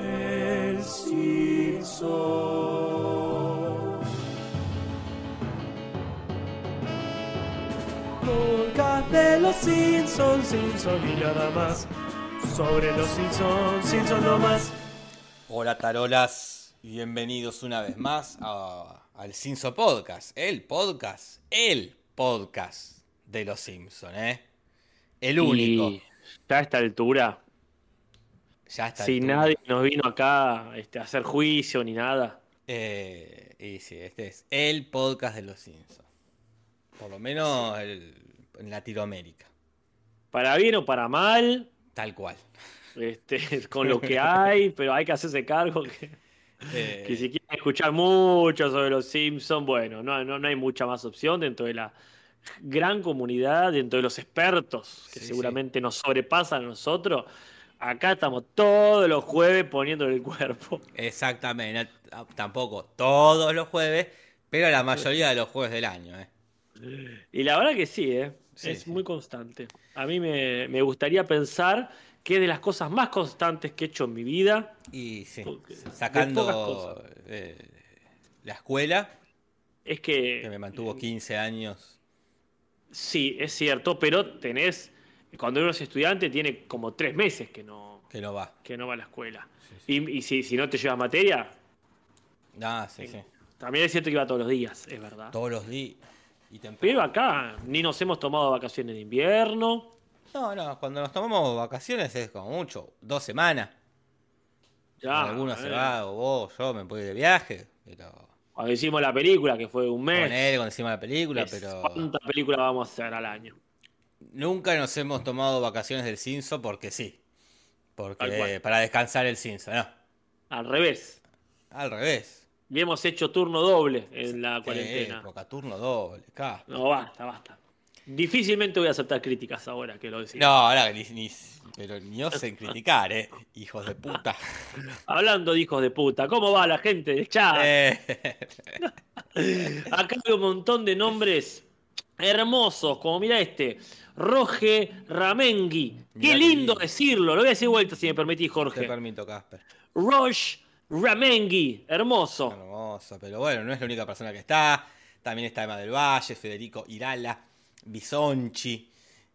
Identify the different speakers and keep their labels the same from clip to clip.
Speaker 1: El Simpson. Podcast de los Simpsons, Simpson y nada más. Sobre los Simpsons, Simpson no más.
Speaker 2: Hola tarolas bienvenidos una vez más a- al Simpson Podcast, el podcast, el podcast de los Simpsons, ¿eh? El único.
Speaker 3: Y ya a esta altura,
Speaker 2: Ya está.
Speaker 3: si nadie nos vino acá este, a hacer juicio ni nada.
Speaker 2: Eh, y sí, este es el podcast de los Simpsons. Por lo menos el- en Latinoamérica.
Speaker 3: Para bien o para mal,
Speaker 2: Tal cual.
Speaker 3: este, con lo que hay, pero hay que hacerse cargo que,
Speaker 2: Eh,
Speaker 3: que si quieren escuchar mucho sobre los Simpsons, bueno, no, no, no hay mucha más opción dentro de la gran comunidad, dentro de los expertos que
Speaker 2: Sí,
Speaker 3: seguramente nos sobrepasan a nosotros. Acá estamos todos los jueves poniéndole el cuerpo.
Speaker 2: Exactamente. no- Tampoco todos los jueves, pero la mayoría de los jueves del año, ¿eh?
Speaker 3: Y la verdad que sí, ¿eh?
Speaker 2: Sí,
Speaker 3: es
Speaker 2: sí.
Speaker 3: muy constante. A mí me, me gustaría pensar que es de las cosas más constantes que he hecho en mi vida.
Speaker 2: Y sí, sacando eh, la escuela,
Speaker 3: Es
Speaker 2: que
Speaker 3: que,
Speaker 2: me mantuvo 15 años.
Speaker 3: sí, es cierto, pero tenés, cuando uno es estudiante, tiene como tres meses que no,
Speaker 2: Que no va.
Speaker 3: que no va a la escuela. Y, y si, si no te llevas materia,
Speaker 2: Ah, sí, sí.
Speaker 3: también es cierto que iba todos los días, es verdad.
Speaker 2: Todos los días.
Speaker 3: Pero acá ni nos hemos tomado vacaciones de invierno.
Speaker 2: No, no, cuando nos tomamos vacaciones es como mucho, dos semanas.
Speaker 3: Ya,
Speaker 2: Algunos se
Speaker 3: eh.
Speaker 2: va, o vos, yo me puedo ir de viaje, pero
Speaker 3: Cuando hicimos la película, que fue un mes.
Speaker 2: con él, cuando hicimos la película, pero
Speaker 3: ¿Cuántas películas vamos a hacer al año?
Speaker 2: Nunca nos hemos tomado vacaciones del Cinso porque sí. Porque para descansar el Cinso, no.
Speaker 3: Al revés.
Speaker 2: Al revés.
Speaker 3: Y hemos hecho turno doble en la cuarentena.
Speaker 2: Bocaturno doble, acá.
Speaker 3: No, basta, basta. Difícilmente voy a aceptar críticas ahora que lo decís.
Speaker 2: No, ahora ni, ni- pero ni osen criticar, eh, hijos de puta.
Speaker 3: Hablando de hijos de puta, ¿cómo va la gente del chat?
Speaker 2: Eh,
Speaker 3: Acá hay un montón de nombres hermosos, como mira este. Roge Ramengui. Qué lindo decirlo. Lo voy a decir vuelta si me permitís,
Speaker 2: te
Speaker 3: Jorge.
Speaker 2: permito, Casper.
Speaker 3: Roche Ramengui. Hermoso.
Speaker 2: Hermoso, pero bueno, no es la única persona que está. También está Emma del Valle, Federico Irala, Bisonchi,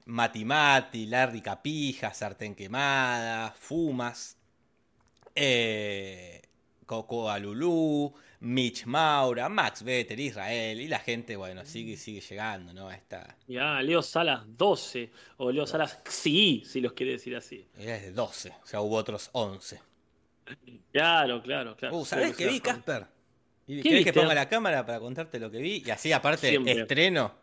Speaker 2: Mati Mati, Larry Capija, Sartén Quemada, Fumas, eh, Coco Alulú, Mitch Maura, Max Vetter, Israel, y la gente, bueno, sigue sigue llegando, ¿no? Esta,
Speaker 3: Ya, Leo Salas 12. O Leo Salas XI, si los quiere decir así.
Speaker 2: era de 12, o sea, hubo otros 11.
Speaker 3: Claro, claro, claro.
Speaker 2: Uh, ¿Sabés
Speaker 3: Puede
Speaker 2: qué vi. Casper? ¿Y
Speaker 3: ¿Qué
Speaker 2: ¿Querés que ponga la cámara para contarte lo que vi? Y así, aparte,
Speaker 3: Siempre.
Speaker 2: estreno.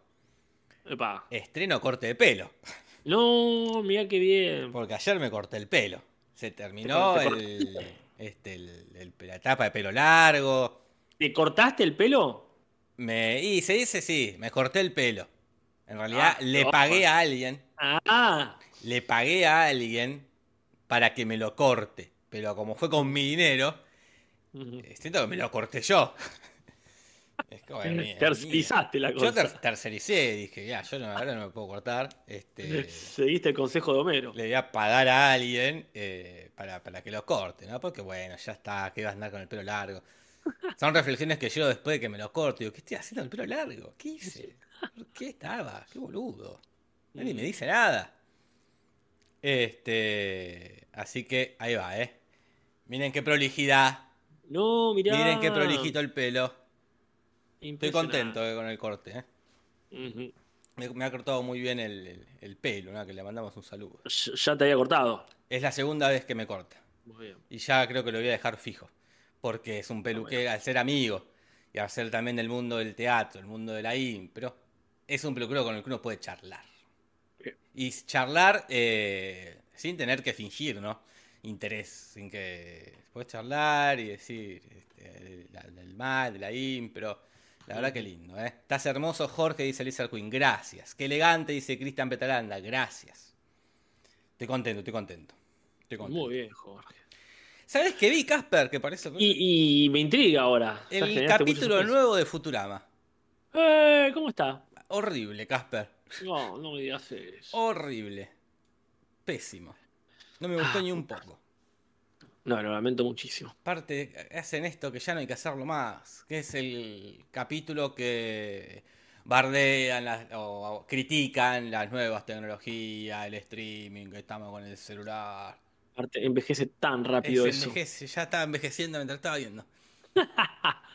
Speaker 3: Epa.
Speaker 2: Estreno corte de pelo.
Speaker 3: No, mira qué bien.
Speaker 2: Porque ayer me corté el pelo. Se terminó
Speaker 3: Te
Speaker 2: el, este, el- el- la etapa de pelo largo.
Speaker 3: ¿Te cortaste el pelo?
Speaker 2: Me, y se dice sí, me corté el pelo. En realidad
Speaker 3: Ah,
Speaker 2: le pagué a alguien,
Speaker 3: Ah,
Speaker 2: le pagué a alguien para que me lo corte. Pero como fue con mi dinero,
Speaker 3: Ujú.
Speaker 2: eh, siento que me lo corté yo. Es como, mía,
Speaker 3: tercerizaste la cosa.
Speaker 2: Yo ter- tercericé, dije, ya, yo no, ahora no me puedo cortar. Este,
Speaker 3: Seguiste el consejo de Homero.
Speaker 2: le voy a pagar a alguien eh, para, para que lo corte, ¿no? Porque bueno, ya está, que vas a andar con el pelo largo. Son reflexiones que yo después de que me lo corte, digo, ¿qué estoy haciendo el pelo largo? ¿Qué hice? ¿Por qué estaba? Qué boludo. Nadie me dice nada. Este, así que ahí va, ¿eh? Miren qué prolijidad.
Speaker 3: No, mirá.
Speaker 2: Miren qué prolijito el pelo. Estoy contento eh, con el corte, ¿eh? Me, me ha cortado muy bien el, el- el pelo, ¿no? Que le mandamos un saludo.
Speaker 3: Ya- Ya te había cortado.
Speaker 2: Es la segunda vez que me corta.
Speaker 3: Muy bien.
Speaker 2: Y ya creo que lo voy a dejar fijo. Porque es un peluquero, al ser amigo y al ser también del mundo del teatro, el mundo de la impro, es un peluquero con el que uno puede charlar. Y charlar eh, sin tener que fingir, ¿no? Interés, sin que puedes charlar y decir este, la- del mal, de la impro. La verdad que lindo, ¿eh? Estás hermoso, Jorge, dice Lizard Queen. Gracias. Qué elegante, dice Cristian Petalanda. Gracias. Estoy contento, estoy contento. Estoy contento.
Speaker 3: Muy bien, Jorge.
Speaker 2: ¿Sabes qué vi, Casper? Que parece
Speaker 3: Y, y me intriga ahora.
Speaker 2: El capítulo nuevo de Futurama.
Speaker 3: Eh, ¿cómo está?
Speaker 2: Horrible, Casper.
Speaker 3: No, no me digas eso.
Speaker 2: Horrible. Pésimo. No me gustó
Speaker 3: Ah,
Speaker 2: ni un poco.
Speaker 3: No, lo lamento muchísimo.
Speaker 2: Aparte, hacen esto que ya no hay que hacerlo más, que es el capítulo que bardean las- o, o critican las nuevas tecnologías, el streaming, que estamos con el celular.
Speaker 3: Aparte, envejece tan rápido
Speaker 2: Es
Speaker 3: eso.
Speaker 2: envejece, ya estaba envejeciendo mientras estaba viendo.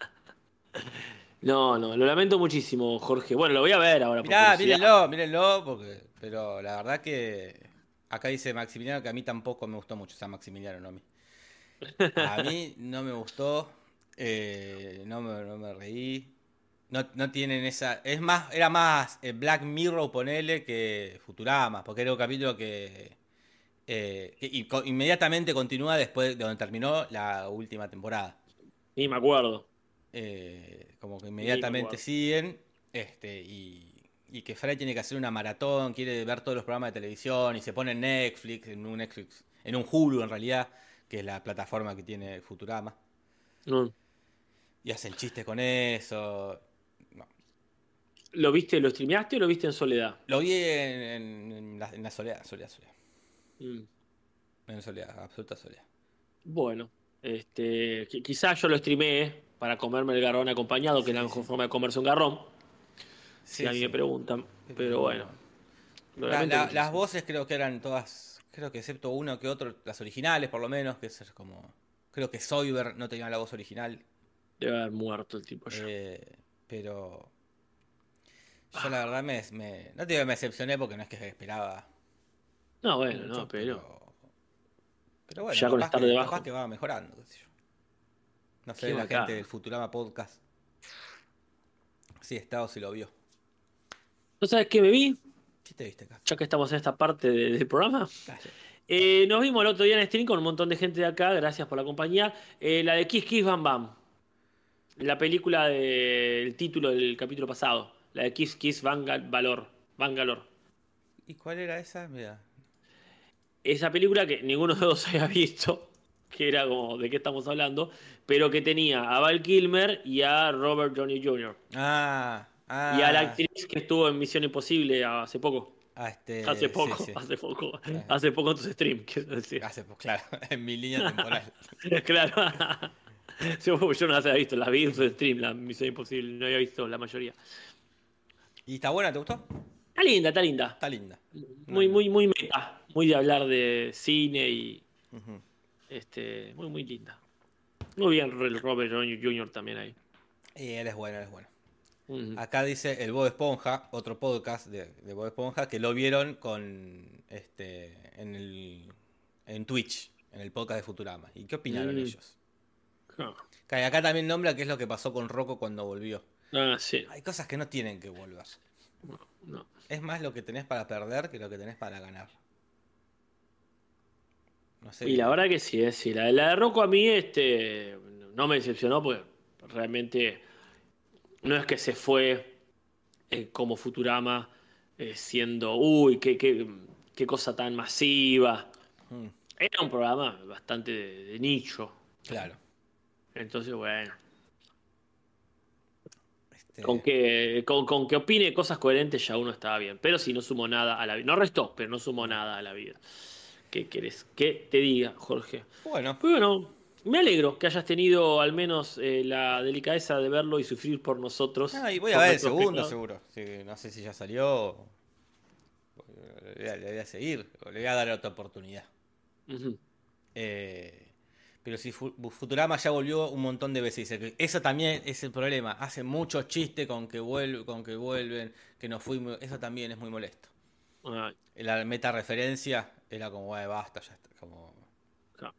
Speaker 3: No, no, lo lamento muchísimo, Jorge. Bueno, lo voy a ver ahora.
Speaker 2: Mirá, mírenlo, mírenlo, porque, pero la verdad que acá dice Maximiliano que a mí tampoco me gustó mucho, o sea, Maximiliano, no a mí. A mí no me gustó, eh, no, me, no me reí. No, no tienen esa. Es más, era más eh, Black Mirror, ponele, que Futurama, porque era un capítulo que. Eh, y inmediatamente continúa después de donde terminó la última temporada.
Speaker 3: Ni me acuerdo.
Speaker 2: Eh, como que inmediatamente siguen. Este, y, y que Fry tiene que hacer una maratón, quiere ver todos los programas de televisión y se pone en Netflix, en un Netflix, en un Hulu en realidad, que es la plataforma que tiene Futurama.
Speaker 3: No.
Speaker 2: Y hacen chistes con eso. No.
Speaker 3: ¿Lo viste, lo streameaste o lo viste en soledad?
Speaker 2: Lo vi en, en- en la, en la soledad, soledad, soledad.
Speaker 3: Mm.
Speaker 2: En soledad, absoluta soledad.
Speaker 3: Bueno, este, qui- quizás yo lo streameé para comerme el garrón acompañado, que es la mejor forma de comerse un garrón, si a mí
Speaker 2: sí.
Speaker 3: me preguntan. Pero bueno.
Speaker 2: La- la- las voces creo que eran todas, creo que excepto uno que otro, las originales por lo menos, que es como... Creo que Soyber no tenía la voz original.
Speaker 3: Debe haber muerto el tipo ya.
Speaker 2: Eh, pero yo la verdad me, me- no te digo que me decepcioné porque no es que esperaba
Speaker 3: no, bueno,
Speaker 2: mucho,
Speaker 3: no, pero.
Speaker 2: pero bueno,
Speaker 3: Ya con estar
Speaker 2: que,
Speaker 3: debajo.
Speaker 2: capaz que va mejorando, qué sé yo. No sé, la
Speaker 3: bacán.
Speaker 2: gente del Futurama Podcast. Sí, está o si lo vio.
Speaker 3: ¿No sabes qué me vi?
Speaker 2: ¿Qué te viste acá?
Speaker 3: Ya que estamos en esta parte de- del programa. Eh, nos vimos el otro día en stream con un montón de gente de acá, gracias por la compañía. Eh, la de Kiss Kiss Bam Bam. La película del título del capítulo pasado. La de Kiss Kiss Vangal- Valor. Bangalore.
Speaker 2: ¿Y cuál era esa? Mira.
Speaker 3: Esa película que ninguno de los había visto, que era como de qué estamos hablando, pero que tenía a Val Kilmer y a Robert Downey Jr.
Speaker 2: Ah, ah.
Speaker 3: Y a la actriz que estuvo en Misión Imposible hace poco.
Speaker 2: ah, este,
Speaker 3: Hace poco,
Speaker 2: sí.
Speaker 3: hace poco. Hace poco en tus streams, quiero decir.
Speaker 2: Hace, pues, claro, en mi línea temporal.
Speaker 3: claro. Yo no las había visto, las vi en su stream, la Misión Imposible, no había visto la mayoría.
Speaker 2: ¿Y está buena? ¿Te gustó?
Speaker 3: Está linda, está linda.
Speaker 2: Está linda.
Speaker 3: Muy, muy, muy meta. Muy de hablar de cine y este, muy, muy linda. Muy bien el Robert Jr. también ahí.
Speaker 2: Y él es bueno, él es bueno. Acá dice el Bob Esponja, otro podcast de, de Bob Esponja, que lo vieron con este en el en Twitch, en el podcast de Futurama. ¿Y qué opinaron
Speaker 3: Mm.
Speaker 2: ellos?
Speaker 3: Ah,
Speaker 2: acá también nombra qué es lo que pasó con Rocco cuando volvió.
Speaker 3: Ah, sí.
Speaker 2: Hay cosas que no tienen que volver.
Speaker 3: No, no.
Speaker 2: Es más lo que tenés para perder que lo que tenés para ganar. No sé.
Speaker 3: Y la verdad que sí, es sí. La, la de Rocco a mí este, no me decepcionó porque realmente no es que se fue eh, como Futurama eh, siendo, uy, qué, qué, qué cosa tan masiva.
Speaker 2: Mm,
Speaker 3: Era un programa bastante de, de nicho.
Speaker 2: claro.
Speaker 3: Entonces, bueno,
Speaker 2: Este,
Speaker 3: con que, con, con que opine cosas coherentes ya uno estaba bien. Pero sí, no sumó nada a la vida. No restó, pero no sumó nada a la vida. ¿Qué querés que te diga, Jorge?
Speaker 2: Bueno,
Speaker 3: Pues bueno, me alegro que hayas tenido al menos eh, la delicadeza de verlo y sufrir por nosotros.
Speaker 2: ah, y voy a ver el segundo seguro. Sí, no sé si ya salió. Le voy, a, seguir, le voy a dar otra oportunidad. Eh, pero si Fu- Futurama ya volvió un montón de veces. Eso también es el problema. Hace muchos chistes con que vuelven, con que vuelven, que nos fuimos. Eso también es muy molesto. La meta referencia era como, "Bueno, basta, ya está. Como,
Speaker 3: claro.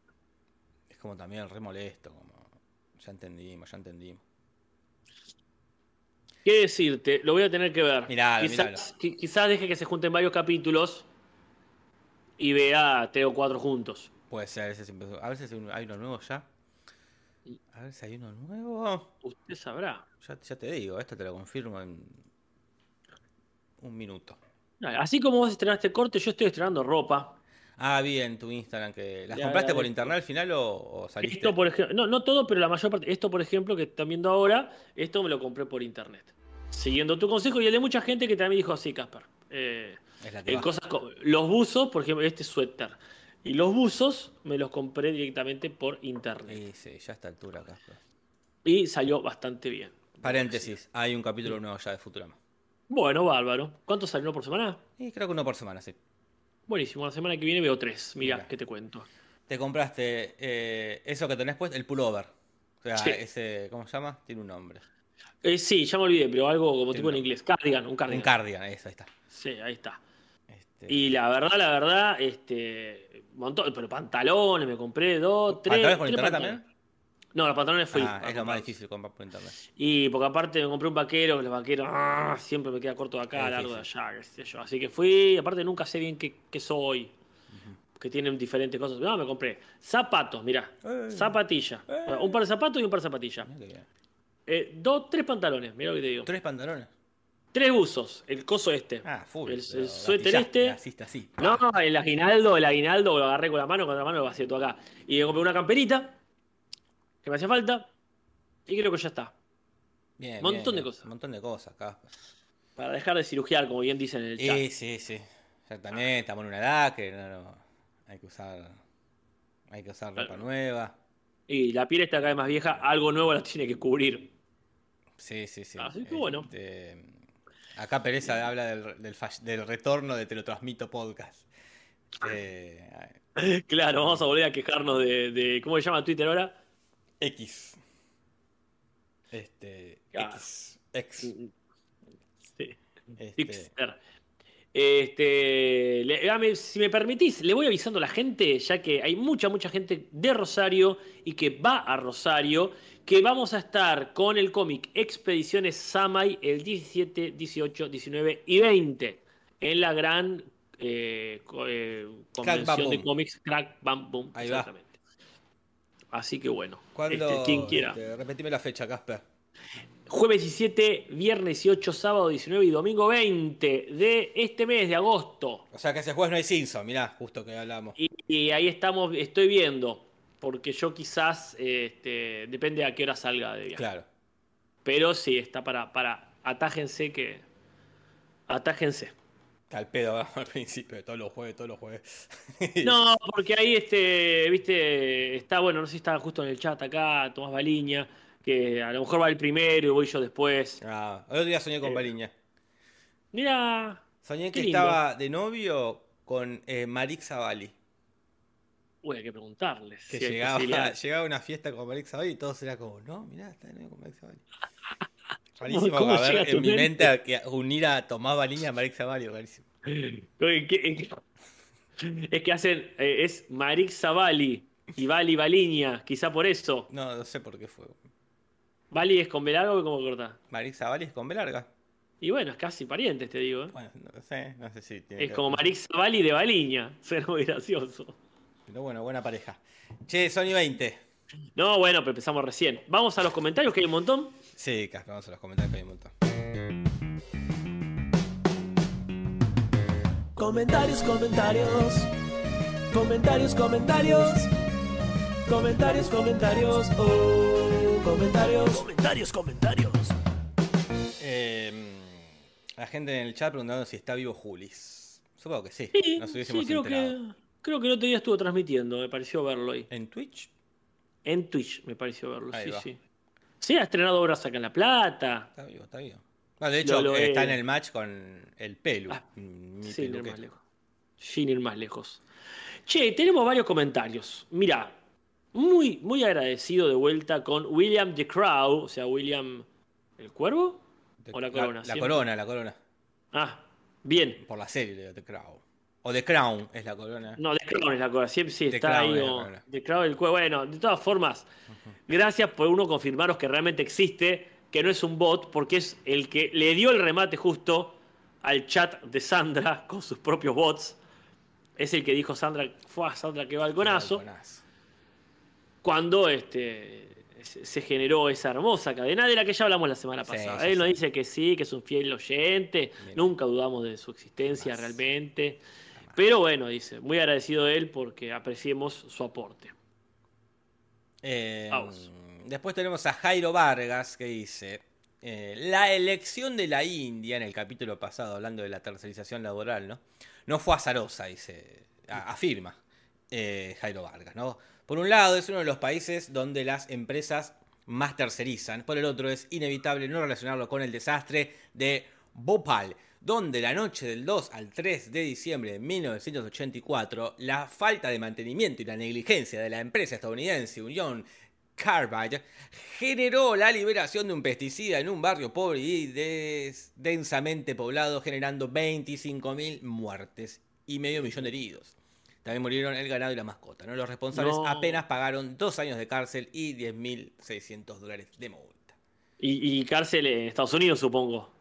Speaker 2: es como también re molesto. Como, ya entendimos, ya entendimos.
Speaker 3: ¿Qué decirte? Lo voy a tener que ver.
Speaker 2: Miralo,
Speaker 3: quizás, qui- quizás deje que se junten varios capítulos y vea tres o cuatro juntos.
Speaker 2: Puede ser, a veces, empezó- a veces hay uno- hay uno nuevo ya. A ver si hay uno nuevo.
Speaker 3: Usted sabrá.
Speaker 2: Ya, ya te digo, esto te lo confirmo en un minuto.
Speaker 3: Así como vos estrenaste corte, yo estoy estrenando ropa.
Speaker 2: Ah, vi en tu Instagram que. ¿Las
Speaker 3: Ya,
Speaker 2: compraste
Speaker 3: ya,
Speaker 2: por internet al final o, o saliste?
Speaker 3: Esto, por ejemplo, no, no todo, pero la mayor parte. Esto, por ejemplo, que están viendo ahora, esto me lo compré por internet. Siguiendo tu consejo y el de mucha gente que también dijo, sí, Casper. Eh,
Speaker 2: Es la que
Speaker 3: en
Speaker 2: va.
Speaker 3: cosas co- los buzos, por ejemplo, este suéter. Y los buzos me los compré directamente por internet.
Speaker 2: Y sí, ya a esta altura, Casper.
Speaker 3: Y salió bastante bien.
Speaker 2: Paréntesis, hay un capítulo nuevo ya de Futurama.
Speaker 3: Bueno, bárbaro. ¿Cuánto salió por semana?
Speaker 2: Y creo que uno por semana, sí.
Speaker 3: Buenísimo, la semana que viene veo tres. Mira,
Speaker 2: Mira.
Speaker 3: ¿qué te cuento?
Speaker 2: Te compraste eh, eso que tenés puesto, el pullover. O sea,
Speaker 3: Sí.
Speaker 2: ese, ¿cómo se llama? Tiene un nombre.
Speaker 3: Eh, sí, ya me olvidé, pero algo como tipo en inglés. Cardigan, un cardigan.
Speaker 2: Un cardigan, eso, ahí está.
Speaker 3: Sí, ahí está.
Speaker 2: Este,
Speaker 3: Y la verdad, la verdad, este. Montón, pero pantalones me compré dos, tres.
Speaker 2: ¿Pantalones
Speaker 3: tres
Speaker 2: internet también?
Speaker 3: No, los pantalones fui.
Speaker 2: Ah, es lo más difícil comprar por internet.
Speaker 3: Y porque aparte me compré un vaquero, que los vaqueros ah, siempre me queda corto de acá, largo de allá, qué sé yo. Así que fui, aparte nunca sé bien qué, qué soy. Que tienen diferentes cosas. No, me compré zapatos, mirá.
Speaker 2: Eh.
Speaker 3: Zapatillas.
Speaker 2: Eh.
Speaker 3: Un par de zapatos y un par de zapatillas. Eh, dos, tres pantalones, mirá lo que te digo.
Speaker 2: ¿Tres pantalones?
Speaker 3: Tres buzos, el coso este.
Speaker 2: Ah, full.
Speaker 3: El- suéter este.
Speaker 2: Así.
Speaker 3: No, el aguinaldo, el aguinaldo lo agarré con la mano, con la mano lo vacié todo acá. Y me compré una camperita que me hacía falta. Y creo que ya está.
Speaker 2: Bien,
Speaker 3: Montón
Speaker 2: bien,
Speaker 3: de cosas.
Speaker 2: Un montón de cosas, Casper.
Speaker 3: Para dejar de cirugiar, como bien dicen en el chat.
Speaker 2: Sí, sí, sí. Exactamente, estamos en una edad que no, no, hay que usar. Hay que usar ropa
Speaker 3: Claro.
Speaker 2: nueva.
Speaker 3: Y la piel está cada vez más vieja, algo nuevo la tiene que cubrir.
Speaker 2: Sí, sí, sí.
Speaker 3: Así que bueno.
Speaker 2: Este, acá Pereza habla del, del, retorno de Te lo transmito podcast. Eh,
Speaker 3: Claro, vamos a volver a quejarnos de, de- ¿cómo se llama Twitter ahora?
Speaker 2: X. Este.
Speaker 3: Ah.
Speaker 2: X. X.
Speaker 3: Sí.
Speaker 2: Este,
Speaker 3: Pixar. Este, le- ah, me- si me permitís, le voy avisando a la gente, ya que hay mucha, mucha gente de Rosario y que va a Rosario, que vamos a estar con el cómic Expediciones Samai el 17, 18, 19 y 20 en la gran eh, co- eh,
Speaker 2: Crack, Bam,
Speaker 3: convención de cómics Crack Bam Boom.
Speaker 2: Ahí va.
Speaker 3: Así que bueno,
Speaker 2: ¿Cuándo?
Speaker 3: este, quien quiera.
Speaker 2: este, repetime la fecha, Casper.
Speaker 3: Jueves 17, viernes 18, sábado 19 y domingo 20 de este mes de agosto.
Speaker 2: O sea que ese jueves no hay Simpson, mirá, justo que hablamos.
Speaker 3: Y, y ahí estamos, estoy viendo, porque yo quizás, este, depende a qué hora salga de viaje.
Speaker 2: Claro.
Speaker 3: Pero sí, está para, para, atájense que, atájense.
Speaker 2: Al pedo al principio, de todos los jueves, todos los jueves.
Speaker 3: No, porque ahí, este, viste, está, bueno, no sé si está justo en el chat acá, Tomás Baliña, que a lo mejor va el primero y voy yo después.
Speaker 2: Ah, el otro día soñé con
Speaker 3: Eh,
Speaker 2: Baliña.
Speaker 3: Mira,
Speaker 2: Soñé que
Speaker 3: lindo.
Speaker 2: estaba de novio con eh, Marix Zavali.
Speaker 3: uy, hay que preguntarles.
Speaker 2: Que
Speaker 3: si
Speaker 2: llegaba, llegaba a una fiesta con Marix Zavali y todos era como, no, mirá, está de novio con Marix Zavali. Rarísimo
Speaker 3: cómo
Speaker 2: a ver en mi
Speaker 3: mente?
Speaker 2: mente a que unir a Tomás Baliña a Marix Zavali, rarísimo.
Speaker 3: Oye, ¿qué- Es que hacen, eh, es Marix Zavali y Bali Baliña, quizá por eso.
Speaker 2: No, no sé por qué fue.
Speaker 3: Bali es con B largo y como corta.
Speaker 2: Marix Zavali es con B larga.
Speaker 3: Y bueno, es casi parientes, te digo. ¿eh?
Speaker 2: Bueno, no sé, no sé si tiene
Speaker 3: Es
Speaker 2: que
Speaker 3: como
Speaker 2: ver.
Speaker 3: Marix Zavali de Baliña. Suena muy gracioso.
Speaker 2: Pero bueno, buena pareja. Che, Sony 20.
Speaker 3: No, bueno, pero empezamos recién. Vamos a los comentarios, que hay un montón.
Speaker 2: Sí, Casper, vamos a los comentarios que hay un montón.
Speaker 1: Comentarios, comentarios. Comentarios, comentarios. Comentarios, comentarios. Oh, comentarios. Comentarios, comentarios.
Speaker 2: Eh, la gente en el chat preguntando si está vivo Julis. Supongo que sí.
Speaker 3: Sí,
Speaker 2: Nos
Speaker 3: sí,
Speaker 2: hubiésemos
Speaker 3: creo
Speaker 2: enterado.
Speaker 3: que, creo que el otro día estuvo transmitiendo, me pareció verlo ahí.
Speaker 2: ¿En Twitch?
Speaker 3: En Twitch me pareció verlo,
Speaker 2: Ahí
Speaker 3: sí,
Speaker 2: va.
Speaker 3: sí. Sí, ha estrenado obras acá en La Plata.
Speaker 2: Está vivo, está vivo. No, de hecho,
Speaker 3: Lo- lo
Speaker 2: está
Speaker 3: es.
Speaker 2: en el match con el Pelu.
Speaker 3: Ah, Sin ir más lejos. Sin ir más lejos. Che, tenemos varios comentarios. Mira, muy, muy agradecido de vuelta con William the Crow, o sea, William el Cuervo. ¿O la corona?
Speaker 2: La,
Speaker 3: Siempre.
Speaker 2: corona, la corona.
Speaker 3: Ah, bien.
Speaker 2: Por la serie de The Crown. O The Crown es la corona.
Speaker 3: No, The Crown es la cosa. Siempre sí
Speaker 2: The
Speaker 3: está
Speaker 2: Crown
Speaker 3: ahí.
Speaker 2: es
Speaker 3: como-
Speaker 2: corona.
Speaker 3: The Crown, el. Bueno, de todas formas, gracias por uno confirmaros que realmente existe, que no es un bot, porque es el que le dio el remate justo al chat de Sandra con sus propios bots. Es el que dijo Sandra, fue a Sandra que balconazo. Cuando este, se generó esa hermosa cadena de la que ya hablamos la semana pasada.
Speaker 2: sí,
Speaker 3: Él nos
Speaker 2: sí.
Speaker 3: dice que sí, que es un fiel oyente,
Speaker 2: Bien.
Speaker 3: nunca dudamos de su existencia realmente. Pero bueno, dice, muy agradecido de él porque apreciemos su aporte.
Speaker 2: Eh,
Speaker 3: Vamos.
Speaker 2: después tenemos a Jairo Vargas que dice: eh, La elección de la India en el capítulo pasado, hablando de la tercerización laboral, ¿no? No fue azarosa, dice. a- afirma. eh, Jairo Vargas, ¿no? Por un lado, es uno de los países donde las empresas más tercerizan. Por el otro, es inevitable no relacionarlo con el desastre de Bhopal, donde la noche del 2 al 3 de diciembre de 1984, la falta de mantenimiento y la negligencia de la empresa estadounidense Unión Carbide generó la liberación de un pesticida en un barrio pobre y densamente poblado, generando 25.000 muertes y medio millón de heridos. También murieron el ganado y la mascota. ¿no? Los responsables apenas pagaron dos años de cárcel y 10.600 dólares de multa.
Speaker 3: Y, y, cárcel en Estados Unidos, supongo.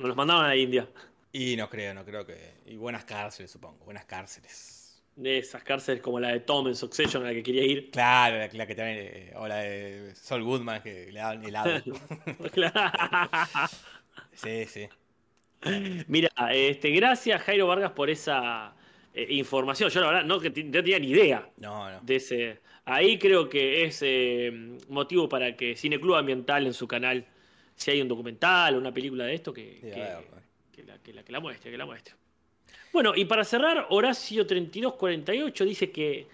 Speaker 3: No los mandaban a la India.
Speaker 2: Y no creo, no creo que. Y buenas cárceles, supongo. Buenas cárceles
Speaker 3: de esas cárceles como la de Tom en Succession a la que quería ir.
Speaker 2: Claro, la, que también, eh, o la de Sol Goodman que le daban helado. sí, sí.
Speaker 3: Mira, este, gracias Jairo Vargas por esa eh, información. Yo la verdad no, que no tenía ni idea
Speaker 2: no, no.
Speaker 3: de ese. Ahí creo que es eh, motivo para que Cine Club Ambiental en su canal, si hay un documental o una película de esto, que, que, la, que la muestre, que la muestre. Bueno, y para cerrar, Horacio 3248 dice que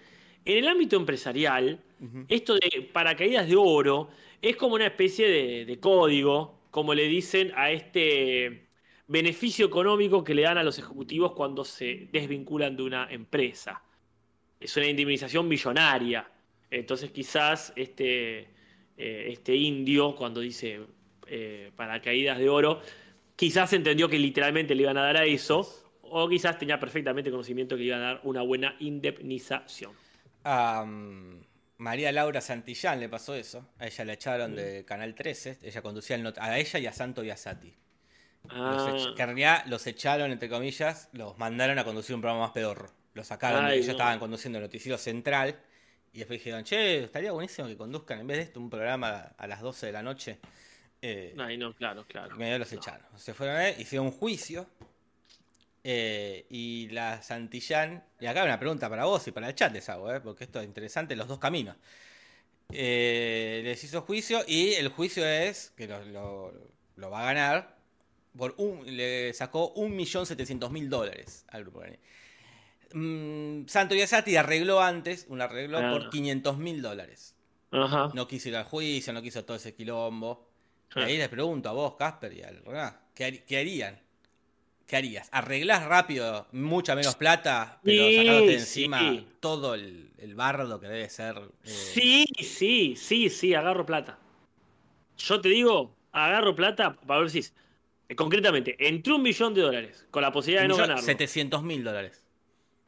Speaker 3: en el ámbito empresarial, esto de paracaídas de oro es como una especie de, código, como le dicen a este beneficio económico que le dan a los ejecutivos cuando se desvinculan de una empresa. Es una indemnización millonaria. Entonces quizás este, eh, este indio, cuando dice eh, paracaídas de oro, quizás entendió que literalmente le iban a dar a eso o quizás tenía perfectamente conocimiento que iba a dar una buena indemnización.
Speaker 2: A María Laura Santillán le pasó eso. A ella la echaron de Canal 13. Ella conducía el a ella y a Santo y a Sati. Los, ah. los echaron, entre comillas, los mandaron a conducir un programa más pedorro. Los sacaron, ellos estaban conduciendo el noticiero central. Y después dijeron, che, estaría buenísimo que conduzcan en vez de esto un programa a las 12 de la noche.
Speaker 3: Eh, Ay, no, claro, claro.
Speaker 2: Medio los echaron. Se fueron a hicieron un juicio eh, y la Santillán, y acá una pregunta para vos y para el chat les hago, eh, porque esto es interesante, los dos caminos. Eh, les hizo juicio y el juicio es que lo, va a ganar por un, le sacó 1.700.000 dólares al grupo. Mm, Santo Yasati arregló antes un arreglo por 500.000 dólares. No quiso ir al juicio, no quiso todo ese quilombo. Y ahí les pregunto a vos, Casper, y al ¿qué harían? ¿qué harías? ¿Arreglás rápido, mucha menos plata, pero sacándote encima todo el, bardo que debe ser?
Speaker 3: Eh? Sí, sí, sí, sí, agarro plata. Yo te digo, agarro plata para ver si. Eh, concretamente, entre un millón de dólares, con la posibilidad de no ganarlo.
Speaker 2: 700 mil dólares.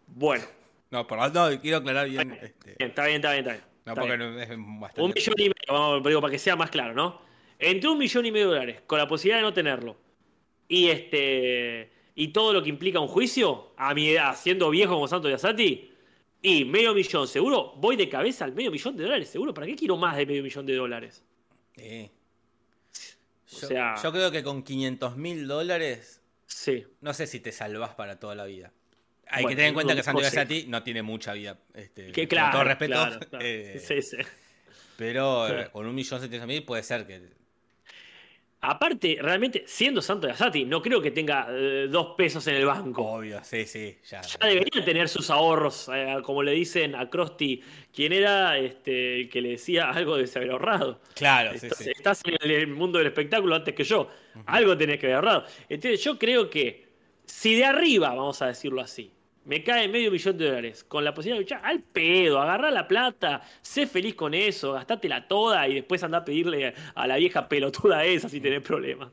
Speaker 3: Bueno.
Speaker 2: No, por no, quiero aclarar bien.
Speaker 3: Está bien, está bien, está bien.
Speaker 2: No, porque No, es bastante.
Speaker 3: Un millón y medio, vamos, digo, para que sea más claro, ¿no? Entre un millón y medio de dólares, con la posibilidad de no tenerlo y este y todo lo que implica un juicio, a mi edad, siendo viejo como Santo Yasati, y medio millón, seguro, voy de cabeza al medio millón de dólares, seguro. ¿Para qué quiero más de medio millón de dólares?
Speaker 2: Eh. Yo, sea, yo creo que con 500 mil dólares,
Speaker 3: sí.
Speaker 2: no sé si te salvas para toda la vida. Hay que tener en cuenta que Santo Yasati no tiene mucha vida. Este,
Speaker 3: que claro, con
Speaker 2: todo respeto.
Speaker 3: Eh, sí, sí.
Speaker 2: Pero eh, con un millón setecientos mil puede ser que
Speaker 3: Aparte, realmente, siendo Santo de Asati, no creo que tenga eh, dos pesos en el banco.
Speaker 2: Obvio, sí, sí. Ya,
Speaker 3: ya debería tener sus ahorros, eh, como le dicen a Krusty, quien era este, el que le decía algo de se haber ahorrado.
Speaker 2: Claro, sí, sí.
Speaker 3: Estás en el mundo del espectáculo antes que yo. Algo tenés que haber ahorrado. Entonces, yo creo que si de arriba, vamos a decirlo así, me cae medio millón de dólares con la posibilidad de luchar al pedo, agarra la plata, sé feliz con eso, gastátela toda y después anda a pedirle a la vieja pelotuda esa si tenés problemas.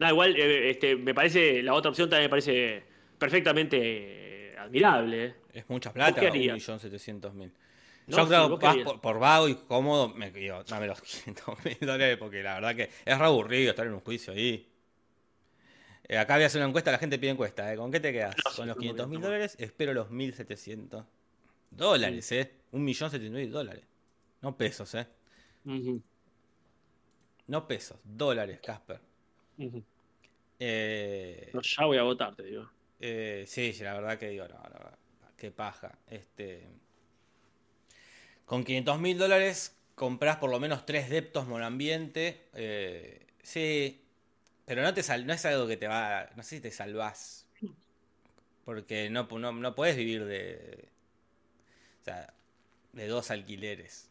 Speaker 3: Nada, igual, eh, este, me parece, la otra opción también me parece perfectamente eh, admirable. Eh.
Speaker 2: Es mucha plata, un millón setecientos mil. Yo creo que por, vago y cómodo, me digo, dame los 500 mil dólares porque la verdad que es re aburrido estar en un juicio ahí. Eh, acá voy a hacer una encuesta, la gente pide encuesta. ¿eh? ¿Con qué te quedas? ¿Con los 500 mil dólares? Espero los 1.700 dólares, ¿eh? Un millón setenta dólares. No pesos, ¿eh? No pesos, dólares, Casper.
Speaker 3: eh, no, ya voy a votar, te digo.
Speaker 2: Eh, sí, la verdad que digo, no, no, qué paja. Este, con 500 mil dólares compras por lo menos tres deptos monambiente. Eh, sí, pero no, te sal, no es algo que te va. No sé si te salvás. Porque no, no, no puedes vivir de, sea, de dos alquileres.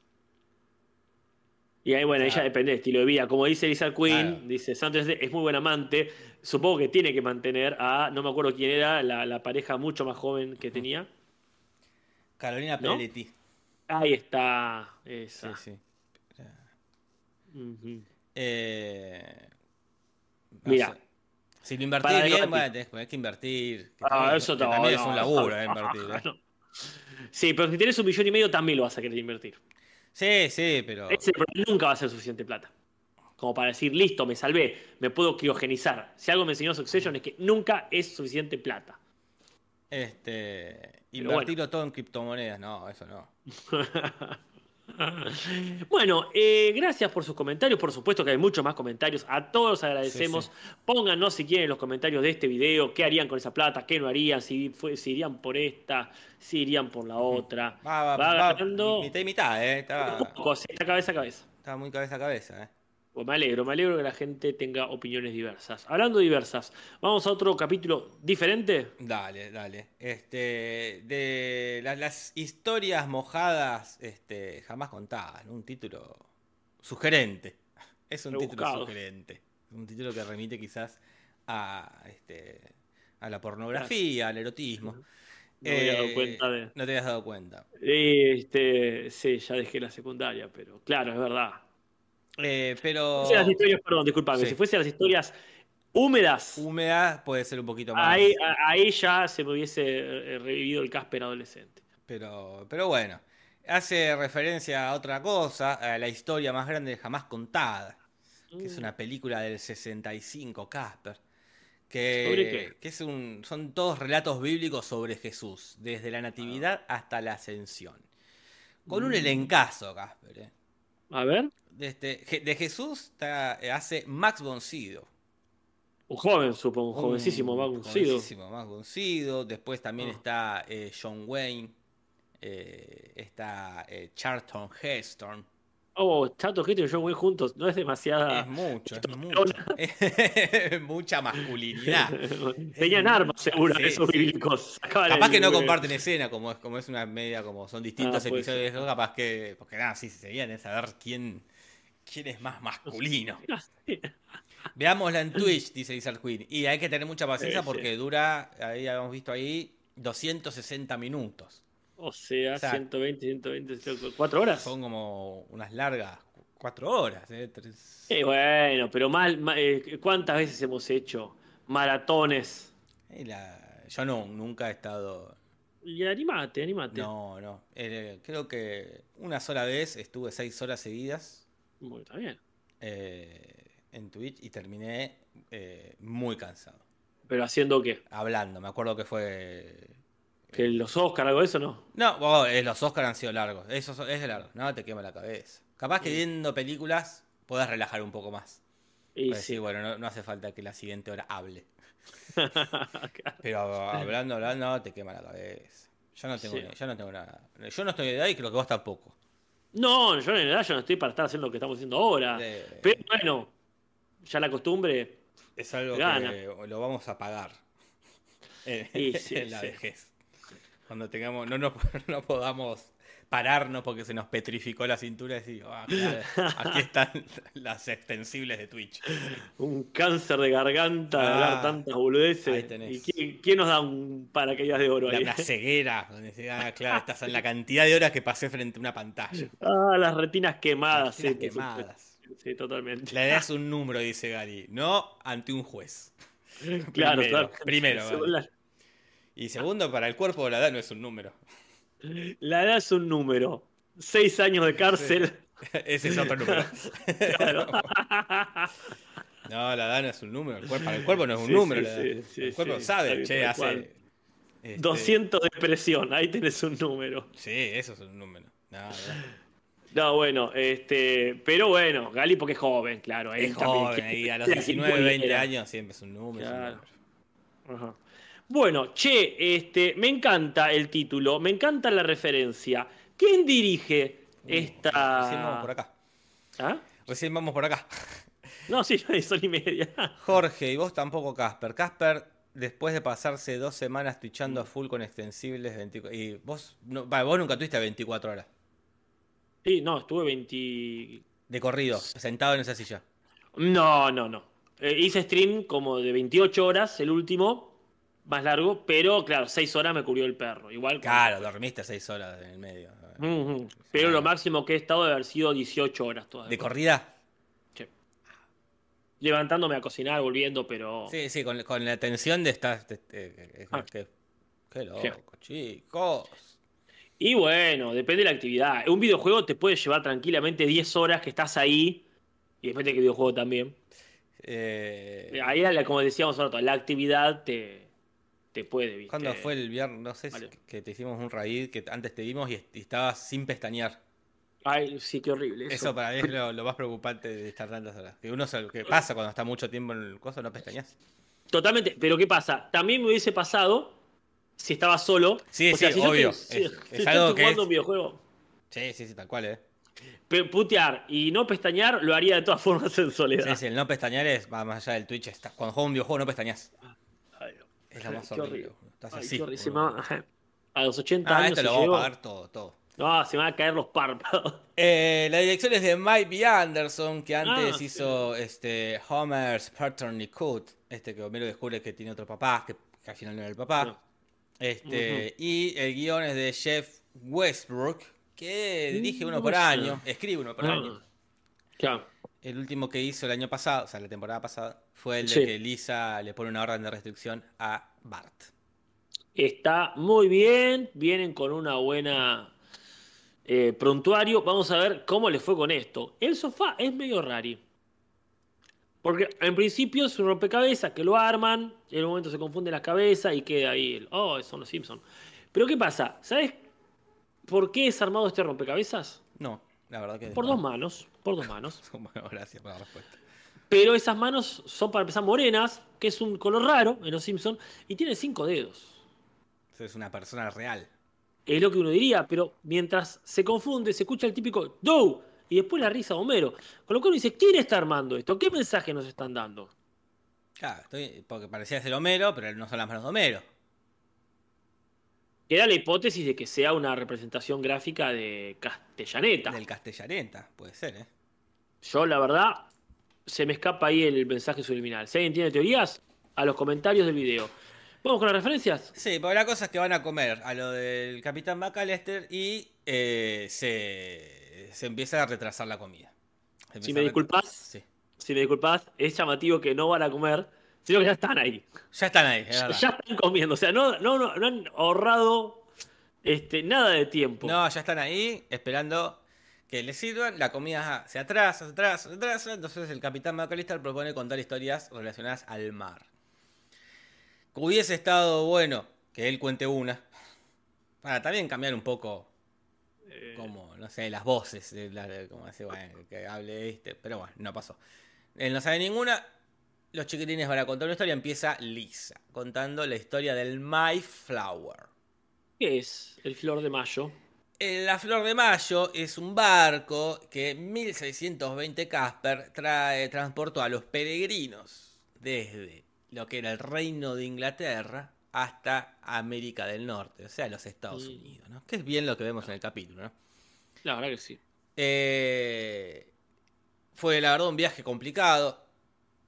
Speaker 3: Y ahí, bueno,
Speaker 2: Claro.
Speaker 3: ya depende del estilo de vida. Como dice Lisa Quinn,
Speaker 2: Claro.
Speaker 3: dice, Santos es muy buen amante. Supongo que tiene que mantener a, no me acuerdo quién era, la, la pareja mucho más joven que tenía.
Speaker 2: Carolina
Speaker 3: ¿No?
Speaker 2: Peletti.
Speaker 3: Ahí está,
Speaker 2: Sí,
Speaker 3: esa.
Speaker 2: sí.
Speaker 3: Ujú.
Speaker 2: Eh, no
Speaker 3: Mira.
Speaker 2: sé. Si lo invertís bien,
Speaker 3: debatir.
Speaker 2: bueno, tenés, tenés que invertir. que
Speaker 3: Ah,
Speaker 2: también,
Speaker 3: eso
Speaker 2: que
Speaker 3: no,
Speaker 2: también es un laburo, eh, invertir. eh.
Speaker 3: Sí, pero si tienes un millón y medio también lo vas a querer invertir.
Speaker 2: Sí, sí, pero.
Speaker 3: Ese nunca va a ser suficiente plata. Como para decir, listo, me salvé, me puedo criogenizar. Si algo me enseñó Succession es que nunca es suficiente plata.
Speaker 2: Este.
Speaker 3: Pero
Speaker 2: Invertirlo todo en criptomonedas, no, eso no.
Speaker 3: Bueno, eh, gracias por sus comentarios. Por supuesto que hay muchos más comentarios. A todos agradecemos.
Speaker 2: Sí,
Speaker 3: Pónganos si quieren en los comentarios de este video qué harían con esa plata, qué no harían, si, fue, si irían por esta, si irían por la otra.
Speaker 2: Va, va,
Speaker 3: Va
Speaker 2: va
Speaker 3: ganando
Speaker 2: mitad y mitad, eh. Estaba,
Speaker 3: un poco, sí, está cabeza a cabeza.
Speaker 2: estaba muy cabeza a cabeza, eh.
Speaker 3: Pues me alegro, me alegro que la gente tenga opiniones diversas. Hablando de diversas, vamos a otro capítulo diferente.
Speaker 2: Dale, dale. Este, de las, las historias mojadas, este, jamás contadas, ¿no? Un título sugerente. Es un título sugerente. Un título que remite quizás a, este, a la pornografía, al erotismo.
Speaker 3: No dado
Speaker 2: Eh,
Speaker 3: cuenta de.
Speaker 2: No te habías dado cuenta.
Speaker 3: Este, sí, ya dejé la secundaria, pero claro, es verdad.
Speaker 2: Eh, pero
Speaker 3: Si fuese las historias, perdón, disculpame,
Speaker 2: Sí.
Speaker 3: si fuese las historias húmedas,
Speaker 2: húmeda puede ser un poquito más.
Speaker 3: ahí, ya se me hubiese eh, revivido el Casper adolescente.
Speaker 2: Pero, pero bueno, hace referencia a otra cosa, a la historia más grande jamás contada, que
Speaker 3: Mm.
Speaker 2: es una película del 65, Casper.
Speaker 3: ¿Sobre
Speaker 2: Que,
Speaker 3: qué?
Speaker 2: que es un, son todos relatos bíblicos sobre Jesús, desde la natividad hasta la ascensión. Con un
Speaker 3: Mm.
Speaker 2: elencazo, Casper. eh.
Speaker 3: A ver,
Speaker 2: De, este- de Jesús está- eh, hace Max Boncido.
Speaker 3: un joven, supongo, un
Speaker 2: Un
Speaker 3: jovencísimo, va uncido.
Speaker 2: jovencísimo, Max Boncido. Después también
Speaker 3: Ah.
Speaker 2: está eh, John Wayne. eh, está eh, Charlton Heston.
Speaker 3: Oh, Chato Hitler y John Wayne juntos, no es demasiada.
Speaker 2: Es mucho, es mucho. Mucha masculinidad.
Speaker 3: Tenían armas seguras
Speaker 2: Sí,
Speaker 3: esos
Speaker 2: sí.
Speaker 3: bíblicos.
Speaker 2: Capaz
Speaker 3: el-
Speaker 2: que no comparten escena, como es, como es una media, como son distintos
Speaker 3: Ah,
Speaker 2: episodios, capaz que. Porque nada, sí, se veían es saber quién, quién es más masculino. Veámosla en Twitch, dice Lizard Queen. Y hay que tener mucha paciencia
Speaker 3: sí.
Speaker 2: porque dura, ahí habíamos visto ahí, 260 minutos.
Speaker 3: O sea,
Speaker 2: O sea,
Speaker 3: 120, 120, ¿cuatro horas?
Speaker 2: Son como unas largas cuatro horas, ¿eh? Tres-
Speaker 3: Eh, bueno, pero mal, ma- eh, ¿cuántas veces hemos hecho maratones?
Speaker 2: La- Yo no, nunca he estado.
Speaker 3: Y animate, animate.
Speaker 2: No, no. Eh, creo que una sola vez estuve seis horas seguidas
Speaker 3: Bueno, está bien.
Speaker 2: en Twitch y terminé muy cansado.
Speaker 3: Pero haciendo qué?
Speaker 2: Hablando, me acuerdo que fue.
Speaker 3: Que los Oscar, algo de eso, ¿no?
Speaker 2: No, oh, eh, los Oscars han sido largos. Eso so- es de largo. No, te quema la cabeza. Capaz
Speaker 3: Mm.
Speaker 2: que viendo películas podés relajar un poco más.
Speaker 3: Y
Speaker 2: sí, bueno, no, no hace falta que la siguiente hora hable. Pero hablando, hablando, te quema la cabeza. Yo no tengo,
Speaker 3: Sí.
Speaker 2: yo no tengo nada. Yo no estoy de edad y creo que vos tampoco.
Speaker 3: no, yo en edad yo no estoy para estar haciendo lo que estamos haciendo ahora. Pero bueno, ya la costumbre.
Speaker 2: es algo
Speaker 3: gana.
Speaker 2: que lo vamos a pagar en,
Speaker 3: Y sí,
Speaker 2: en la vejez. Cuando tengamos, no, no, no podamos pararnos porque se nos petrificó la cintura y decir, "Ah, claro, aquí están las extensibles de Twitch.
Speaker 3: Un cáncer de garganta de
Speaker 2: Ah,
Speaker 3: hablar tantas boludeces.
Speaker 2: ahí tenés.
Speaker 3: ¿Y quién, quién nos da un paracaídas de oro
Speaker 2: La,
Speaker 3: ahí?
Speaker 2: una ceguera, ah, claro, estas son la cantidad de horas que pasé frente a una pantalla.
Speaker 3: Ah, las retinas quemadas.
Speaker 2: Las
Speaker 3: sí,
Speaker 2: retinas quemadas.
Speaker 3: Sí, totalmente.
Speaker 2: La edad es un número, dice Gary, no ante un juez.
Speaker 3: Claro,
Speaker 2: primero,
Speaker 3: claro.
Speaker 2: primero,
Speaker 3: Según
Speaker 2: vale. Y segundo, para el cuerpo la edad no es un número.
Speaker 3: La, edad es un número. Seis años de cárcel.
Speaker 2: Ese es otro número.
Speaker 3: Claro.
Speaker 2: No, la edad no es un número. El cuerpo, para el cuerpo no es un
Speaker 3: Sí,
Speaker 2: número.
Speaker 3: sí,
Speaker 2: el cuerpo sabe, che, hace. este,
Speaker 3: 200 de presión. Ahí tenés un número.
Speaker 2: Sí, eso es un número. No, no.
Speaker 3: No, bueno, este, pero bueno, Gali porque es joven, claro. él
Speaker 2: Es joven, a los
Speaker 3: quiere que
Speaker 2: 19, 20
Speaker 3: quiera.
Speaker 2: años siempre es un número. es un número.
Speaker 3: Ajá. Bueno, che, este, me encanta el título, me encanta la referencia. ¿Quién dirige esta?
Speaker 2: Recién vamos por acá.
Speaker 3: ¿Ah?
Speaker 2: Recién vamos por acá.
Speaker 3: No, sí, son y media.
Speaker 2: Jorge, y vos tampoco, Casper. Casper después de pasarse dos semanas twitchando a full con extensibles 24 Y vos, no, vos nunca tuviste 24 horas.
Speaker 3: Sí, no, estuve 20.
Speaker 2: De corrido, sentado en esa silla.
Speaker 3: No, no, no. Eh, hice stream como de 28 horas, el último, más largo, pero claro, 6 horas me cubrió el perro. Igual.
Speaker 2: Claro, dormiste 6 horas en el medio.
Speaker 3: Pero lo máximo que he estado debe haber sido 18 horas todavía.
Speaker 2: ¿De corrida?
Speaker 3: Sí. Levantándome a cocinar, volviendo, pero.
Speaker 2: Sí, sí, con, con la tensión de de-
Speaker 3: Ah.
Speaker 2: que- qué loco, chicos.
Speaker 3: Y bueno, depende de la actividad. Un videojuego te puede llevar tranquilamente 10 horas que estás ahí. Y depende de qué videojuego también.
Speaker 2: Eh,
Speaker 3: Ahí, como decíamos la actividad te, te puede, ¿viste?
Speaker 2: ¿Cuándo fue el viernes? No sé
Speaker 3: Vale.
Speaker 2: que te hicimos un raid que antes te dimos y, y estabas sin pestañear.
Speaker 3: Ay, sí, qué horrible. Eso.
Speaker 2: Eso para mí es lo, lo más preocupante de estar tantas horas. Que uno lo que pasa cuando está mucho tiempo en el coso, no pestañas.
Speaker 3: Totalmente. Pero ¿qué pasa? También me hubiese pasado si estaba solo.
Speaker 2: Sí,
Speaker 3: O sea,
Speaker 2: sí,
Speaker 3: yo
Speaker 2: obvio.
Speaker 3: estoy-
Speaker 2: Es-
Speaker 3: si-
Speaker 2: es
Speaker 3: si yo
Speaker 2: algo que
Speaker 3: jugando
Speaker 2: es-
Speaker 3: un videojuego.
Speaker 2: Sí, sí, sí, tal cual, eh.
Speaker 3: Putear y no pestañear lo haría de todas formas en soledad.
Speaker 2: Sí, sí, el no pestañear es, va más allá del Twitch. cuando juegas un videojuego no pestañas. Es lo más
Speaker 3: qué
Speaker 2: horrible.
Speaker 3: horrible.
Speaker 2: Estás
Speaker 3: Ay,
Speaker 2: así.
Speaker 3: horrible. Va-. A los 80
Speaker 2: Ah,
Speaker 3: años
Speaker 2: esto lo vamos a pagar todo, todo.
Speaker 3: No, se me van a caer los párpados.
Speaker 2: Eh, la dirección es de Mike B. Anderson, que antes
Speaker 3: Ah, sí.
Speaker 2: hizo este Homer's Paternity Code, este que Homero descubre que tiene otro papá, que, que al final no era el papá.
Speaker 3: No.
Speaker 2: Este, Y el guion es de Jeff Westbrook, que dirige uno por año, escribe uno por
Speaker 3: Ah.
Speaker 2: año.
Speaker 3: Claro.
Speaker 2: El último que hizo el año pasado, o sea, la temporada pasada, fue el de
Speaker 3: Sí.
Speaker 2: que Lisa le pone una orden de restricción a Bart.
Speaker 3: Está muy bien, vienen con una buena eh, prontuario. Vamos a ver cómo les fue con esto. El sofá es medio rari. Porque en principio es un rompecabezas que lo arman, en un momento se confunden las cabezas y queda ahí el, oh, son los Simpsons. Pero ¿qué pasa? ¿Sabes por qué es armado este rompecabezas?
Speaker 2: No, la verdad que...
Speaker 3: Por dos manos, por dos manos.
Speaker 2: Bueno, gracias por la respuesta.
Speaker 3: Pero esas manos son para empezar morenas, que es un color raro en los Simpsons, y tiene cinco dedos.
Speaker 2: Eso es una persona real.
Speaker 3: Es lo que uno diría, pero mientras se confunde, se escucha el típico ¡Do! Y después la risa de Homero. Con lo que uno dice, ¿quién está armando esto? ¿Qué mensaje nos están dando?
Speaker 2: Claro, estoy, porque parecía ser Homero, pero no son las manos de Homero.
Speaker 3: Queda la hipótesis de que sea una representación gráfica de Castellaneta.
Speaker 2: Del castellaneta, puede ser, ¿eh?
Speaker 3: Yo, la verdad, se me escapa ahí el mensaje subliminal. Si alguien tiene teorías, a los comentarios del video. ¿Vamos con las referencias?
Speaker 2: Sí, porque la cosa es que van a comer a lo del Capitán McAllister y eh, se, se empieza a retrasar la comida.
Speaker 3: Si me disculpas.
Speaker 2: Sí.
Speaker 3: Si me disculpas, es llamativo que no van a comer, sino que ya están ahí.
Speaker 2: Ya están ahí, es
Speaker 3: Ya,
Speaker 2: verdad.
Speaker 3: ya están comiendo. O sea, no, no, no, no han ahorrado este, nada de tiempo.
Speaker 2: No, ya están ahí esperando que les sirvan. La comida se atrasa, se atrasa, se atrasa. Entonces el Capitán McAllister propone contar historias relacionadas al mar. Que hubiese estado bueno que él cuente una. Para también cambiar un poco
Speaker 3: Eh,
Speaker 2: como, no sé, las voces, la- de- como decir, bueno, que hable este, pero bueno, no pasó. Él no sabe ninguna. Los chiquitines van a contar una historia. Empieza Lisa, contando la historia del My Flower.
Speaker 3: ¿Qué es el flor de mayo?
Speaker 2: La Flor de Mayo es un barco que en 1620 Casper trae, transportó a los peregrinos desde lo que era el Reino de Inglaterra hasta América del Norte, o sea, los Estados
Speaker 3: Mm.
Speaker 2: Unidos, ¿no? Que es bien lo que vemos en el capítulo, ¿no?
Speaker 3: La verdad que sí.
Speaker 2: Eh, fue la verdad un viaje complicado.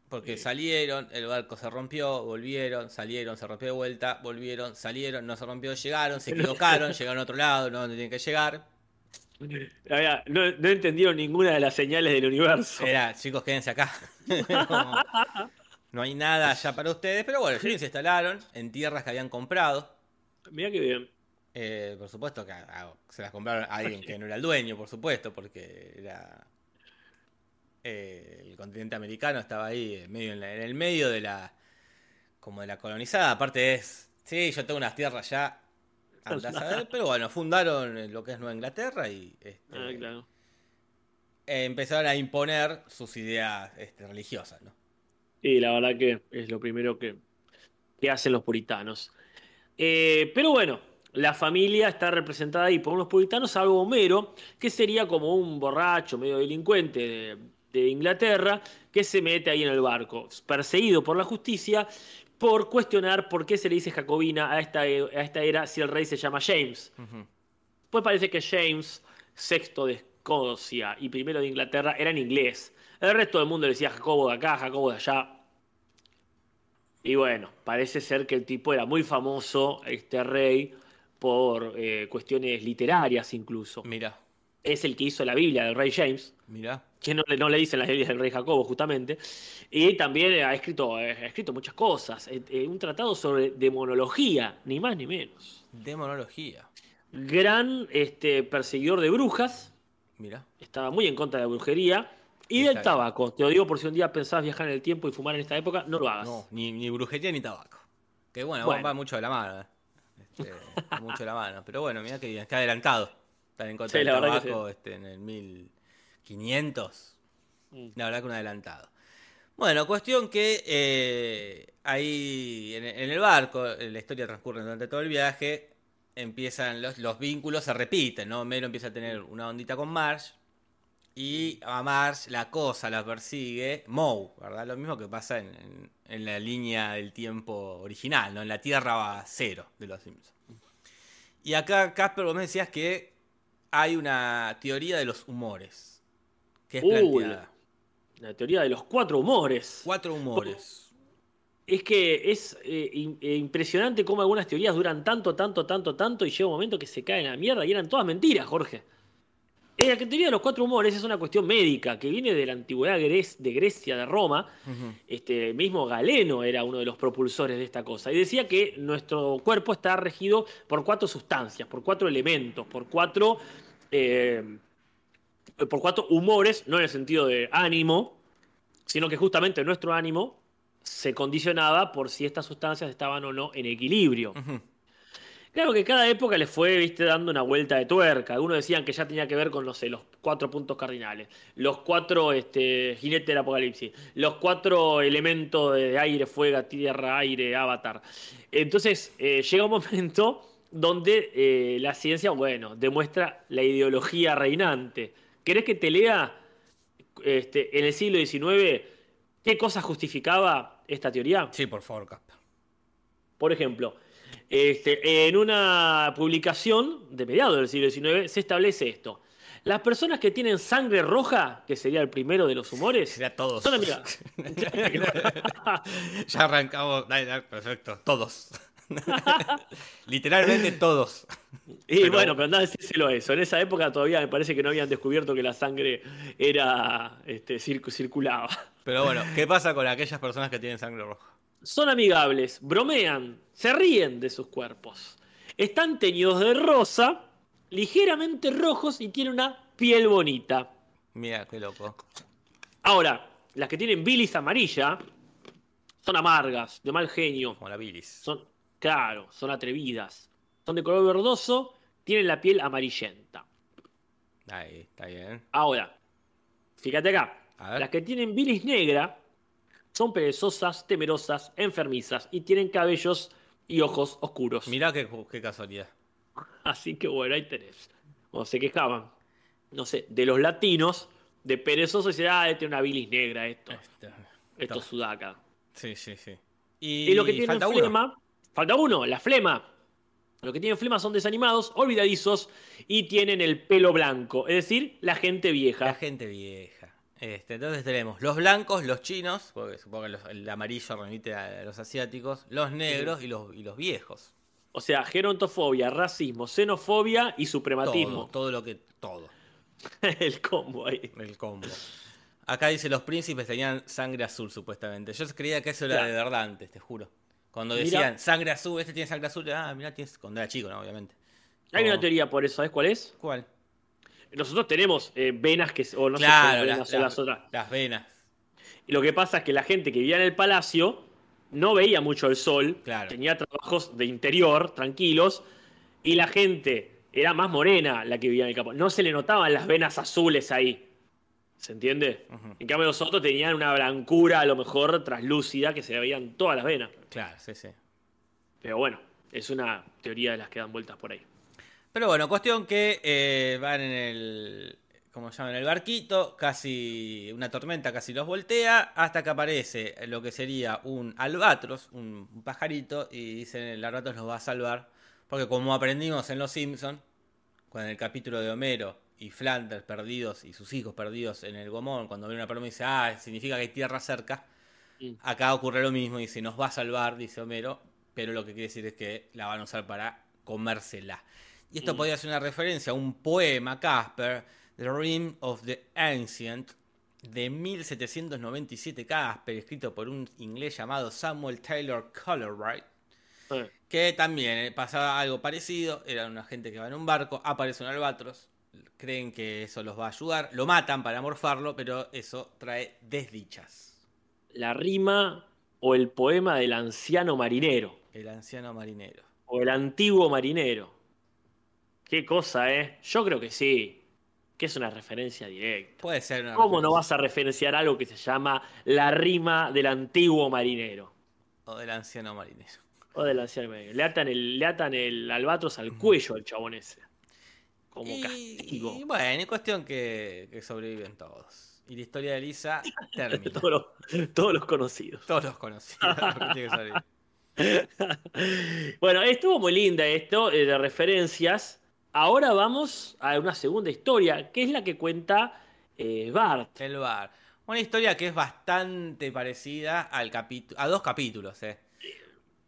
Speaker 2: Porque
Speaker 3: Sí.
Speaker 2: salieron, el barco se rompió, volvieron, salieron, se rompió de vuelta, volvieron, salieron, no se rompió, llegaron, se equivocaron, llegaron a otro lado, no donde tienen que llegar.
Speaker 3: No, no entendieron ninguna de las señales del universo.
Speaker 2: Era, chicos, quédense acá. no, no hay nada allá para ustedes, pero bueno, se instalaron en tierras que habían comprado.
Speaker 3: Mirá que bien.
Speaker 2: Eh, por supuesto que a- se las compraron a alguien que no era el dueño, por supuesto, porque era eh, el continente americano estaba ahí en medio en, la- en el medio de la como de la colonizada. Aparte es, sí, yo tengo unas tierras ya, andás a ver, pero bueno, fundaron lo que es Nueva Inglaterra y este,
Speaker 3: Ah, claro.
Speaker 2: eh, empezaron a imponer sus ideas este, religiosas, ¿no?
Speaker 3: Y la verdad que es lo primero que, que hacen los puritanos. Eh, pero bueno, la familia está representada ahí por unos puritanos, salvo Homero, que sería como un borracho, medio delincuente de, de Inglaterra, que se mete ahí en el barco, perseguido por la justicia, por cuestionar por qué se le dice jacobina a esta, a esta era si el rey se llama James. Pues parece que James, sexto de Escocia y primero de Inglaterra, era en inglés. El resto del mundo le decía Jacobo de acá, Jacobo de allá. Y bueno, parece ser que el tipo era muy famoso, este rey, por eh, cuestiones literarias incluso.
Speaker 2: Mira,
Speaker 3: Es el que hizo la Biblia del rey James,
Speaker 2: mira.
Speaker 3: que no, le- no le dicen las Biblias del rey Jacobo justamente. Y también ha escrito, ha escrito muchas cosas. Eh, eh, un tratado sobre demonología, ni más ni menos.
Speaker 2: Demonología.
Speaker 3: Gran este, perseguidor de brujas,
Speaker 2: Mira.
Speaker 3: estaba muy en contra de la brujería. Y
Speaker 2: Está
Speaker 3: del
Speaker 2: bien.
Speaker 3: tabaco. Te lo digo por si un día pensabas viajar en el tiempo y fumar en esta época, no lo hagas.
Speaker 2: No, ni, ni brujería ni tabaco. Que bueno,
Speaker 3: Bueno.
Speaker 2: va mucho de la mano. eh. Este, mucho de la mano. Pero bueno, mira que bien, está adelantado. Están en contra
Speaker 3: Sí,
Speaker 2: del tabaco este, en el 1500.
Speaker 3: Mm.
Speaker 2: La verdad que un adelantado. Bueno, cuestión que eh, ahí en, en el barco, la historia transcurre durante todo el viaje, empiezan los, los vínculos, se repiten, ¿no? Melo empieza a tener una ondita con Marge y a Marge la cosa la persigue Moe, ¿verdad? Lo mismo que pasa en, en- en la línea del tiempo original, ¿no? En la Tierra cero de los Simpsons. Y acá, Casper, vos me decías que hay una teoría de los humores que es
Speaker 3: Uy,
Speaker 2: planteada.
Speaker 3: La teoría de los cuatro humores.
Speaker 2: Cuatro humores.
Speaker 3: Es que es eh, eh, impresionante cómo algunas teorías duran tanto, tanto, tanto, tanto y llega un momento que se caen a la mierda y eran todas mentiras, Jorge. La teoría de los cuatro humores es una cuestión médica que viene de la antigüedad de Grecia, de Roma. Este mismo Galeno era uno de los propulsores de esta cosa. Y decía que nuestro cuerpo está regido por cuatro sustancias, por cuatro elementos, por cuatro. eh, por cuatro humores, no en el sentido de ánimo, sino que justamente nuestro ánimo se condicionaba por si estas sustancias estaban o no en equilibrio. Claro que cada época le fue, viste, dando una vuelta de tuerca. Algunos decían que ya tenía que ver con, no sé, los cuatro puntos cardinales, los cuatro este, jinetes del apocalipsis, los cuatro elementos de aire, fuego, tierra, aire, avatar. Entonces, eh, llega un momento donde eh, la ciencia, bueno, demuestra la ideología reinante. ¿Querés que te lea este, en el siglo XIX qué cosa justificaba esta teoría?
Speaker 2: Sí, por favor, Casper.
Speaker 3: Por ejemplo, este, en una publicación de mediados del siglo XIX se establece esto. Las personas que tienen sangre roja, que sería el primero de los humores,
Speaker 2: Sería todos.
Speaker 3: son amigas.
Speaker 2: ya arrancamos. Dale, dale, perfecto. Todos. Literalmente todos.
Speaker 3: y
Speaker 2: Pero-
Speaker 3: bueno, pero andá a decírselo eso. En esa época todavía me parece que no habían descubierto que la sangre era este, circu- circulaba.
Speaker 2: Pero bueno, ¿qué pasa con aquellas personas que tienen sangre roja?
Speaker 3: Son amigables, bromean, se ríen de sus cuerpos. Están teñidos de rosa, ligeramente rojos y tienen una piel bonita.
Speaker 2: Mira, qué loco.
Speaker 3: Ahora, las que tienen bilis amarilla son amargas, de mal genio.
Speaker 2: Como la bilis.
Speaker 3: Son, claro, son atrevidas. Son de color verdoso, tienen la piel amarillenta.
Speaker 2: Ahí, está bien.
Speaker 3: Ahora, fíjate acá. Las que tienen bilis negra son perezosas, temerosas, enfermizas y tienen cabellos y ojos oscuros.
Speaker 2: Mirá qué, qué casualidad.
Speaker 3: Así que bueno, ahí tenés. O se quejaban, no sé, de los latinos, de perezosos y decían, ah, este es una bilis negra esto.
Speaker 2: Este,
Speaker 3: Esto
Speaker 2: to-
Speaker 3: es sudaca.
Speaker 2: Sí, sí, sí. Y,
Speaker 3: Y lo que tienen
Speaker 2: falta uno.
Speaker 3: flema, falta uno, la flema. Los que tienen flema son desanimados, olvidadizos y tienen el pelo blanco, es decir, la gente
Speaker 2: La
Speaker 3: vieja.
Speaker 2: gente vieja. Este, entonces tenemos los blancos, los chinos, porque supongo que los- el amarillo remite a los asiáticos, los negros y los, y los viejos.
Speaker 3: O sea, gerontofobia, racismo, xenofobia y
Speaker 2: Todo,
Speaker 3: suprematismo.
Speaker 2: todo lo que. Todo.
Speaker 3: el combo ahí.
Speaker 2: El combo. Acá dice los príncipes tenían sangre azul, supuestamente. Yo creía que eso era
Speaker 3: Claro.
Speaker 2: de verdad antes, te juro. Cuando
Speaker 3: Mirá.
Speaker 2: decían sangre azul, este tiene sangre azul, ah, mirá, tienes. Cuando era chico, ¿no? Obviamente.
Speaker 3: Hay
Speaker 2: Oh.
Speaker 3: una teoría por eso, ¿sabes cuál es?
Speaker 2: ¿Cuál?
Speaker 3: Nosotros tenemos eh, venas que, o no sé si
Speaker 2: claro,
Speaker 3: son
Speaker 2: las,
Speaker 3: venas o
Speaker 2: las-
Speaker 3: las otras.
Speaker 2: las venas.
Speaker 3: Y lo que pasa es que la gente que vivía en el palacio no veía mucho el sol,
Speaker 2: Claro.
Speaker 3: tenía trabajos de interior, tranquilos, y la gente era más morena la que vivía en el campo. No se le notaban las venas azules ahí. ¿Se entiende? En cambio, los otros tenían una blancura a lo mejor traslúcida que se veían todas las venas.
Speaker 2: Claro, sí, sí.
Speaker 3: Pero bueno, es una teoría de las que dan vueltas por ahí.
Speaker 2: Pero bueno, cuestión que eh, van en el. como llaman el barquito, casi una tormenta casi los voltea, hasta que aparece lo que sería un albatros, un, un pajarito, y dicen el albatros nos va a salvar, porque como aprendimos en Los Simpsons, con el capítulo de Homero y Flanders perdidos y sus hijos perdidos en el Gomón, cuando ven una paloma y dice, ah, significa que hay tierra cerca, acá ocurre lo mismo, y dice, nos va a salvar, dice Homero, pero lo que quiere decir es que la van a usar para comérsela. Y esto
Speaker 3: Mm.
Speaker 2: podría ser una referencia a un poema, Casper, The Rim of the Ancient, de 1797, Casper, escrito por un inglés llamado Samuel Taylor
Speaker 3: Eh,
Speaker 2: que también eh, pasaba algo parecido, era una gente que va en un barco, aparece un albatros, creen que eso los va a ayudar, lo matan para morfarlo, pero eso trae desdichas.
Speaker 3: La rima o el poema del anciano marinero.
Speaker 2: El anciano marinero.
Speaker 3: O el antiguo marinero. Qué cosa, ¿eh? Yo creo que sí. Que es una referencia directa.
Speaker 2: Puede ser una
Speaker 3: ¿Cómo no vas a referenciar algo que se llama la rima del antiguo marinero?
Speaker 2: O del anciano marinero.
Speaker 3: O del anciano marinero. Le atan el, le atan el albatros al cuello al chabón ese. Como
Speaker 2: Y,
Speaker 3: castigo.
Speaker 2: y bueno, es cuestión que, que sobreviven todos. Y la historia de Elisa termina.
Speaker 3: todos, los, todos los conocidos.
Speaker 2: Todos los conocidos.
Speaker 3: bueno, estuvo muy linda esto eh, de referencias. Ahora vamos a una segunda historia, que es la que cuenta eh, Bart.
Speaker 2: El bar. Una historia que es bastante parecida al capítulo, a dos capítulos, eh.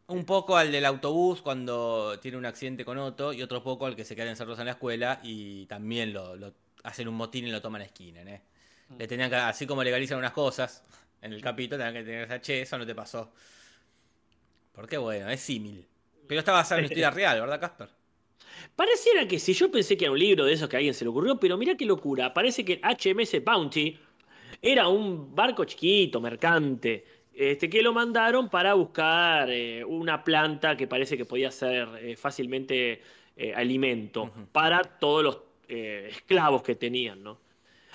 Speaker 2: Un poco al del autobús cuando tiene un accidente con Otto y otro poco al que se quedan encerrados en la escuela y también lo, lo- hacen un motín y lo toman a esquina, ¿eh? Le tenían que, así como legalizan unas cosas en el capítulo, tenían que tener esa che, eso no te pasó. Porque bueno, es símil. Pero está basado en una historia real, ¿verdad, Casper?
Speaker 3: Pareciera que si yo pensé que era un libro de esos que a alguien se le ocurrió, pero mira qué locura. Parece que HMS Bounty era un barco chiquito, mercante, este, que lo mandaron para buscar eh, una planta que parece que podía ser eh, fácilmente eh, alimento para todos los esclavos que tenían, ¿no?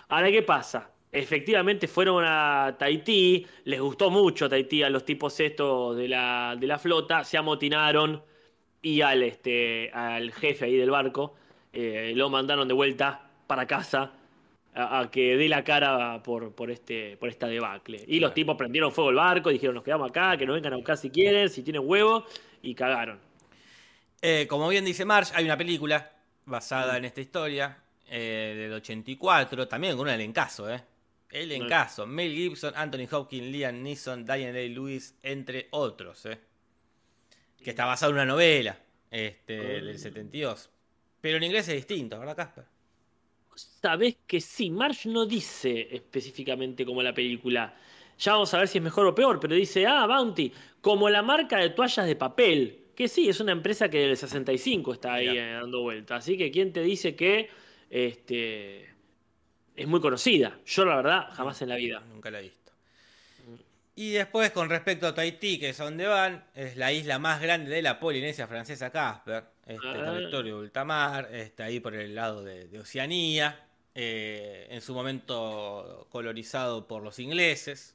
Speaker 3: Ahora, ¿qué pasa? Efectivamente fueron a Tahití, les gustó mucho Tahití a los tipos estos de la, de la flota, se amotinaron y al, este, al jefe ahí del barco eh, lo mandaron de vuelta para casa a, a que dé la cara por, por, este, por esta debacle. Y los tipos prendieron fuego el barco, dijeron nos quedamos acá, que nos vengan a buscar si quieren, si tienen huevo, y cagaron.
Speaker 2: Eh, como bien dice Marsh, hay una película basada en esta historia eh, del 84, también con un elencazo, ¿eh? Elencazo. Mel Gibson, Anthony Hopkins, Liam Neeson, Diane Day-Lewis, entre otros, ¿eh? Que está basado en una novela este,
Speaker 3: Ah.
Speaker 2: del 72. Pero en inglés es distinto, ¿verdad, Casper?
Speaker 3: Sabés que sí, Marsh no dice específicamente como la película. Ya vamos a ver si es mejor o peor, pero dice, ah, Bounty, como la marca de toallas de papel. Que sí, es una empresa que del 65 está ahí eh, dando vuelta. Así que, ¿quién te dice que este, es muy conocida? Yo, la verdad, jamás en la vida.
Speaker 2: Nunca la he visto. Y después, con respecto a Tahití, que es a donde van, es la isla más grande de la Polinesia francesa, Casper. Este
Speaker 3: Ah.
Speaker 2: territorio de ultramar, está ahí por el lado de, de Oceanía. eh, en su momento colorizado por los ingleses,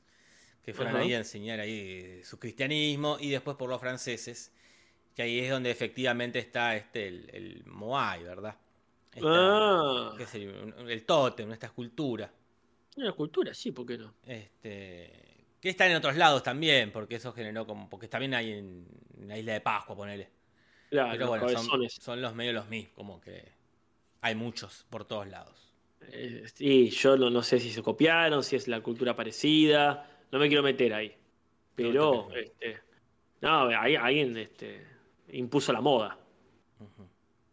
Speaker 2: que fueron
Speaker 3: Ajá.
Speaker 2: ahí a enseñar ahí su cristianismo, y después por los franceses, que ahí es donde efectivamente está este el, el Moai, ¿verdad? Esta-
Speaker 3: Ah,
Speaker 2: que es el, el tótem, esta escultura.
Speaker 3: una escultura, sí, ¿por qué no?
Speaker 2: Este, que están en otros lados también, porque eso generó como. Porque también hay en, en la isla de Pascua, ponele.
Speaker 3: Claro,
Speaker 2: Pero
Speaker 3: los
Speaker 2: bueno, son, los medios los mismos, como que hay muchos por todos lados.
Speaker 3: Eh, sí, yo no, no sé si se copiaron, si es la cultura parecida, no me quiero meter ahí. Pero,
Speaker 2: No
Speaker 3: este, no, alguien este, impuso la moda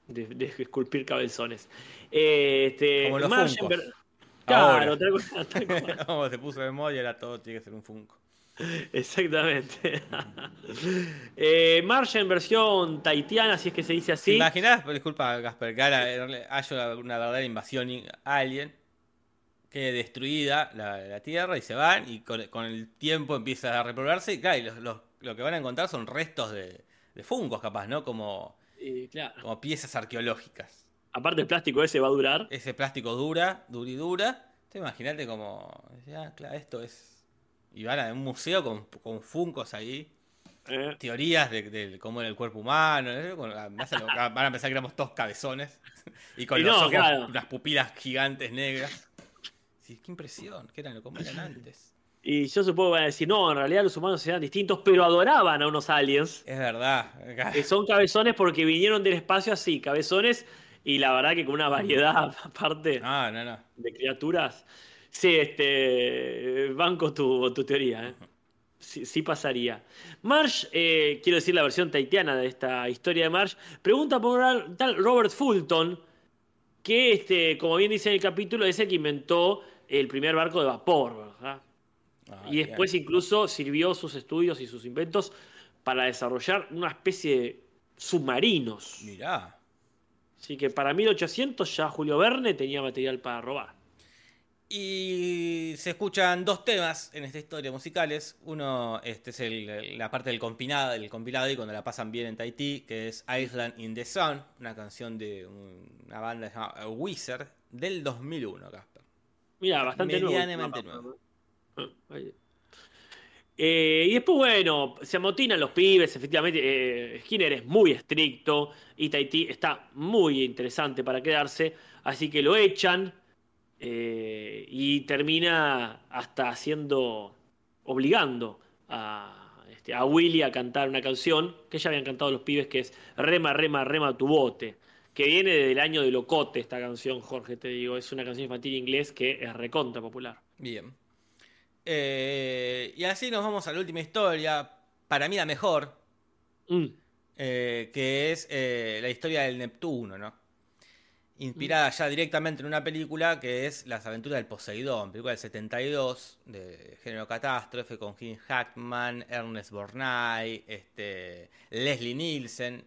Speaker 3: de, de esculpir cabezones. Eh, Este,
Speaker 2: Como los
Speaker 3: Marge
Speaker 2: Funkos.
Speaker 3: en ver- Claro, tal cual, tal cual.
Speaker 2: Se puso de moda y ahora todo tiene que ser un Funko.
Speaker 3: Exactamente. eh, Marge en versión taitiana, si es que se dice
Speaker 2: ¿Te
Speaker 3: así.
Speaker 2: imaginas? Pero Disculpa, Gasper, que ahora haya una verdadera invasión in- alien, quede destruida la, la Tierra y se van, y con, con el tiempo empieza a repoblarse, y claro, y los- los- lo que van a encontrar son restos de, de fungos, capaz, ¿no? Como,
Speaker 3: Eh, claro.
Speaker 2: como piezas arqueológicas.
Speaker 3: Aparte el plástico ese va a durar.
Speaker 2: Ese plástico dura, dura y dura. Te imagínate como, ah, claro, esto es... Y van a un museo con, con funcos ahí.
Speaker 3: Eh,
Speaker 2: teorías de, de cómo era el cuerpo humano. hacen- Van a pensar que éramos todos cabezones. Y con
Speaker 3: Y
Speaker 2: los
Speaker 3: no,
Speaker 2: ojos,
Speaker 3: claro.
Speaker 2: unas pupilas gigantes negras. Sí, qué impresión, que eran como eran antes.
Speaker 3: Y yo supongo que van a decir, no, en realidad los humanos eran distintos, pero adoraban a unos aliens.
Speaker 2: Es verdad.
Speaker 3: Que son cabezones porque vinieron del espacio así, cabezones, y la verdad que con una variedad aparte
Speaker 2: No, no, no.
Speaker 3: de criaturas. Sí, este. Banco tu, tu teoría, ¿eh? Sí, sí pasaría. Marsh, eh, quiero decir la versión taitiana de esta historia de Marsh, pregunta por un tal Robert Fulton, que, este, como bien dice en el capítulo, es el que inventó el primer barco de vapor, ¿verdad?
Speaker 2: Ah,
Speaker 3: Y después
Speaker 2: bien.
Speaker 3: incluso sirvió sus estudios y sus inventos para desarrollar una especie de submarinos.
Speaker 2: Mirá.
Speaker 3: Así que para 1800 ya Julio Verne tenía material para robar.
Speaker 2: Y se escuchan dos temas en esta historia musicales. Uno este es el- la parte del compilado, del compilado y cuando la pasan bien en Tahití, que es Island in the Sun, una canción de un- una banda llamada Wizard del 2001, Casper.
Speaker 3: Mira, bastante nuevo.
Speaker 2: Medianamente nuevo.
Speaker 3: Ah, ahí. Eh, y después, bueno, se amotinan los pibes, efectivamente. eh, Skinner es muy estricto y Tahití está muy interesante para quedarse, así que lo echan eh, y termina hasta haciendo, obligando a, este, a Willy a cantar una canción que ya habían cantado los pibes, que es Rema, rema, rema tu bote, que viene del año de Locote esta canción, Jorge, te digo, es una canción infantil inglés que es recontra popular.
Speaker 2: Bien. Eh, y así nos vamos a la última historia, para mí la mejor,
Speaker 3: Mm.
Speaker 2: eh, que es eh, la historia del Neptuno, ¿no? Inspirada ya directamente en una película que es Las aventuras del Poseidón, película del 72, de género catástrofe, con Jim Hackman, Ernest Borgnine, este, Leslie Nielsen,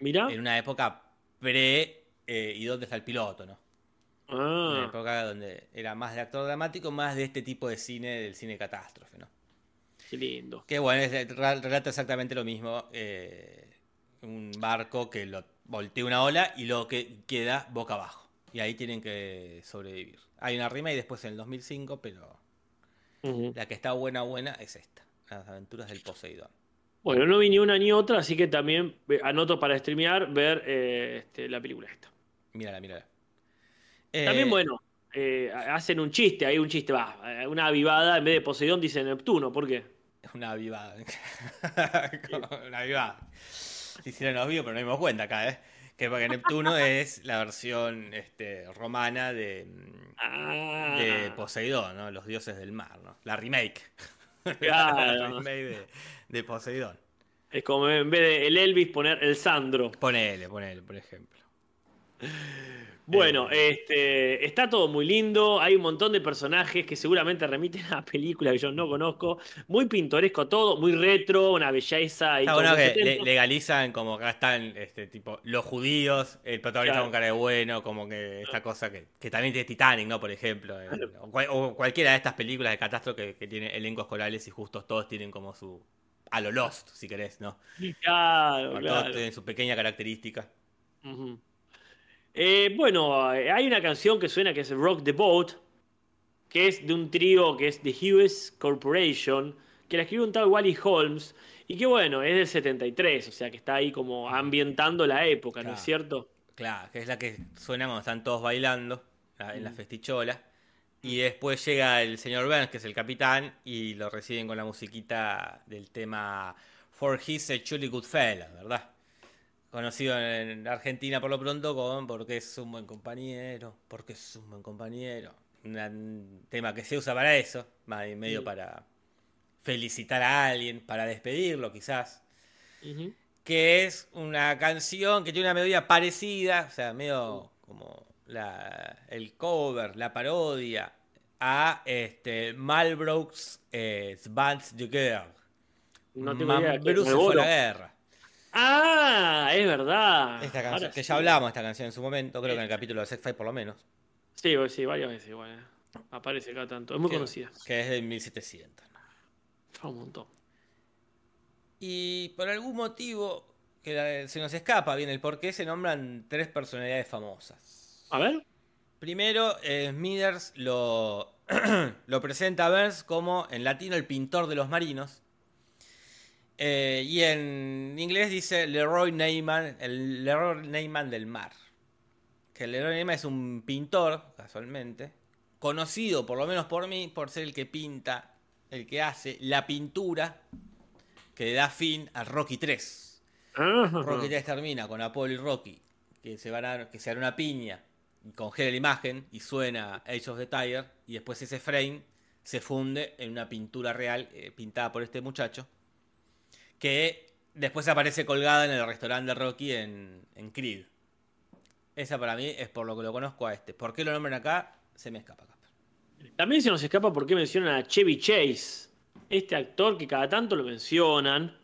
Speaker 3: Mirá.
Speaker 2: en una época pre ¿Y dónde está el piloto, no? Una
Speaker 3: Ah,
Speaker 2: época donde era más de actor dramático, más de este tipo de cine, del cine catástrofe, ¿no?
Speaker 3: qué lindo.
Speaker 2: Que bueno, es- re- relata exactamente lo mismo. eh, un barco que lo voltea una ola y lo que queda boca abajo. Y ahí tienen que sobrevivir. Hay una remake después en el 2005, pero la que está buena, buena es esta. Las aventuras del Poseidón.
Speaker 3: Bueno, no vi ni una ni otra, así que también eh, anoto para streamear ver eh, este, la película esta.
Speaker 2: Mírala, mírala.
Speaker 3: También,
Speaker 2: Eh,
Speaker 3: bueno, eh, hacen un chiste, hay un chiste, va, eh, una avivada, en vez de Poseidón dice Neptuno, ¿por qué?
Speaker 2: Una avivada. una avivada. Hicieron los vivos, pero no dimos cuenta acá, ¿eh? Que porque Neptuno es la versión este, romana de,
Speaker 3: Ah,
Speaker 2: de Poseidón, ¿no? Los dioses del mar, ¿no? La remake. la remake de, de Poseidón.
Speaker 3: es como en vez de el Elvis poner el Sandro.
Speaker 2: Ponele, ponele, por ejemplo.
Speaker 3: Bueno, este, está todo muy lindo, hay un montón de personajes que seguramente remiten a películas que yo no conozco, muy pintoresco todo, muy retro, una belleza y
Speaker 2: Está
Speaker 3: todo
Speaker 2: bueno que le- legalizan como acá están este tipo los judíos, el protagonista
Speaker 3: Claro.
Speaker 2: con cara de bueno, como que esta cosa que, que también tiene Titanic, ¿no? Por ejemplo. eh, o, cual- o cualquiera de estas películas de catástrofe que, que tiene elencos corales y justos todos tienen como su. a lo Lost, si querés, ¿no?
Speaker 3: Claro, claro.
Speaker 2: Todos tienen su pequeña característica.
Speaker 3: Eh, bueno, eh, hay una canción que suena que es Rock the Boat, que es de un trío que es The Hughes Corporation, que la escribió un tal Wally Holmes, y que bueno, es del 73, o sea que está ahí como ambientando la época, ¿no es cierto?
Speaker 2: Claro, que es la que suena cuando están todos bailando la- en la
Speaker 3: Mm.
Speaker 2: festichola. Y después llega el señor Burns, que es el capitán, y lo reciben con la musiquita del tema For He's a Truly Good Fella, ¿verdad? Conocido en Argentina por lo pronto con Porque es un buen compañero, porque es un buen compañero. Un tema que se usa para eso, más medio para felicitar a alguien, para despedirlo quizás que es una canción que tiene una melodía parecida, o sea, medio como la, el cover, la parodia a este, Malbrook's eh, Svans the Girl.
Speaker 3: No tengo idea.
Speaker 2: se fue la guerra.
Speaker 3: Ah, es verdad.
Speaker 2: Esta canción,
Speaker 3: Ahora
Speaker 2: que
Speaker 3: sí.
Speaker 2: ya hablamos de esta canción en su momento, creo que en el capítulo de Sex Five por lo menos.
Speaker 3: Sí, sí, varias veces igual. eh. Aparece acá tanto. Es muy
Speaker 2: que,
Speaker 3: conocida.
Speaker 2: Que es de 1700.
Speaker 3: Fue un montón.
Speaker 2: Y por algún motivo que se nos escapa bien el por qué se nombran tres personalidades famosas.
Speaker 3: A ver.
Speaker 2: Primero, eh, Smithers lo, lo presenta a Burns como en latino el pintor de los marinos. Eh, y en inglés dice Leroy Neyman, el Leroy Neyman del mar. Que Leroy Neyman es un pintor, casualmente, conocido por lo menos por mí, por ser el que pinta, el que hace la pintura que da fin a Rocky 3. Rocky 3 termina con Apollo y Rocky, que se van a, que se hará una piña y congela la imagen y suena Age of the Tiger, y después ese frame se funde en una pintura real eh, pintada por este muchacho que después aparece colgada en el restaurante de Rocky en, en Creed. Esa para mí es por lo que lo conozco a este. ¿Por qué lo nombran acá? Se me escapa.
Speaker 3: También se nos escapa por qué mencionan a Chevy Chase, este actor que cada tanto lo mencionan,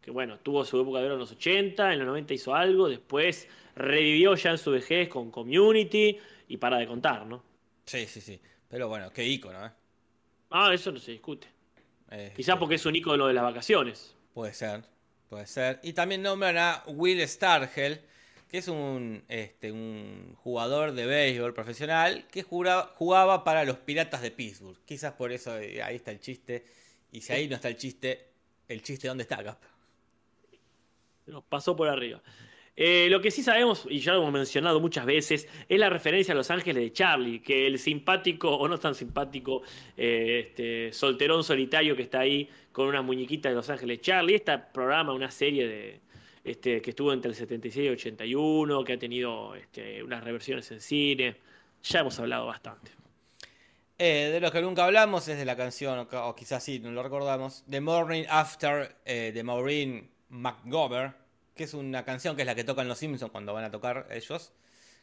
Speaker 3: que bueno, tuvo su época de oro en los 80, en los 90 hizo algo, después revivió ya en su vejez con Community y para de contar, ¿no?
Speaker 2: Sí, sí, sí. Pero bueno, qué ícono, ¿eh?
Speaker 3: Ah, eso no se discute. Quizás porque es un ícono de las vacaciones.
Speaker 2: Puede ser, puede ser. Y también nombran a Will Stargell, que es un, este, un jugador de béisbol profesional que jugaba, para los Piratas de Pittsburgh. Quizás por eso eh, ahí está el chiste. Y si ahí no está el chiste, ¿el chiste dónde está, Cap?
Speaker 3: Nos pasó por arriba. Eh, lo que sí sabemos, y ya lo hemos mencionado muchas veces, es la referencia a Los Ángeles de Charlie, que el simpático o no tan simpático eh, este, solterón solitario que está ahí con unas muñequitas de Los Ángeles de Charlie, este programa, una serie de, este, que estuvo entre el 76 y el 81, que ha tenido este, unas reversiones en cine, ya hemos hablado bastante.
Speaker 2: Eh, de lo que nunca hablamos es de la canción, o, quizás sí, no lo recordamos, The Morning After de Maureen McGovern que es una canción que es la que tocan los Simpsons cuando van a tocar ellos,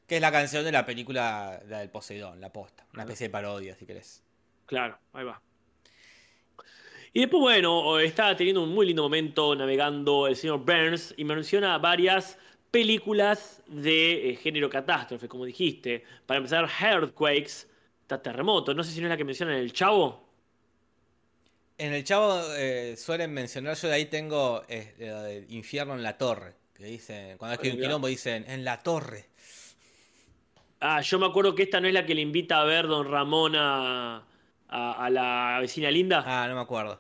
Speaker 2: que es la canción de la película del Poseidón, la posta, una especie de parodia, si querés.
Speaker 3: Claro, ahí va. Y después, bueno, está teniendo un muy lindo momento navegando el señor Burns y menciona varias películas de eh, género catástrofe, como dijiste. Para empezar, Earthquakes, está terremoto. No sé si no es la que menciona en El Chavo.
Speaker 2: En el Chavo eh, suelen mencionar, yo de ahí tengo eh, Infierno en la Torre. Que dicen, cuando es que hay un quilombo dicen, en la torre.
Speaker 3: Ah, yo me acuerdo que esta no es la que le invita a ver Don Ramón a, la vecina linda.
Speaker 2: Ah, no me acuerdo.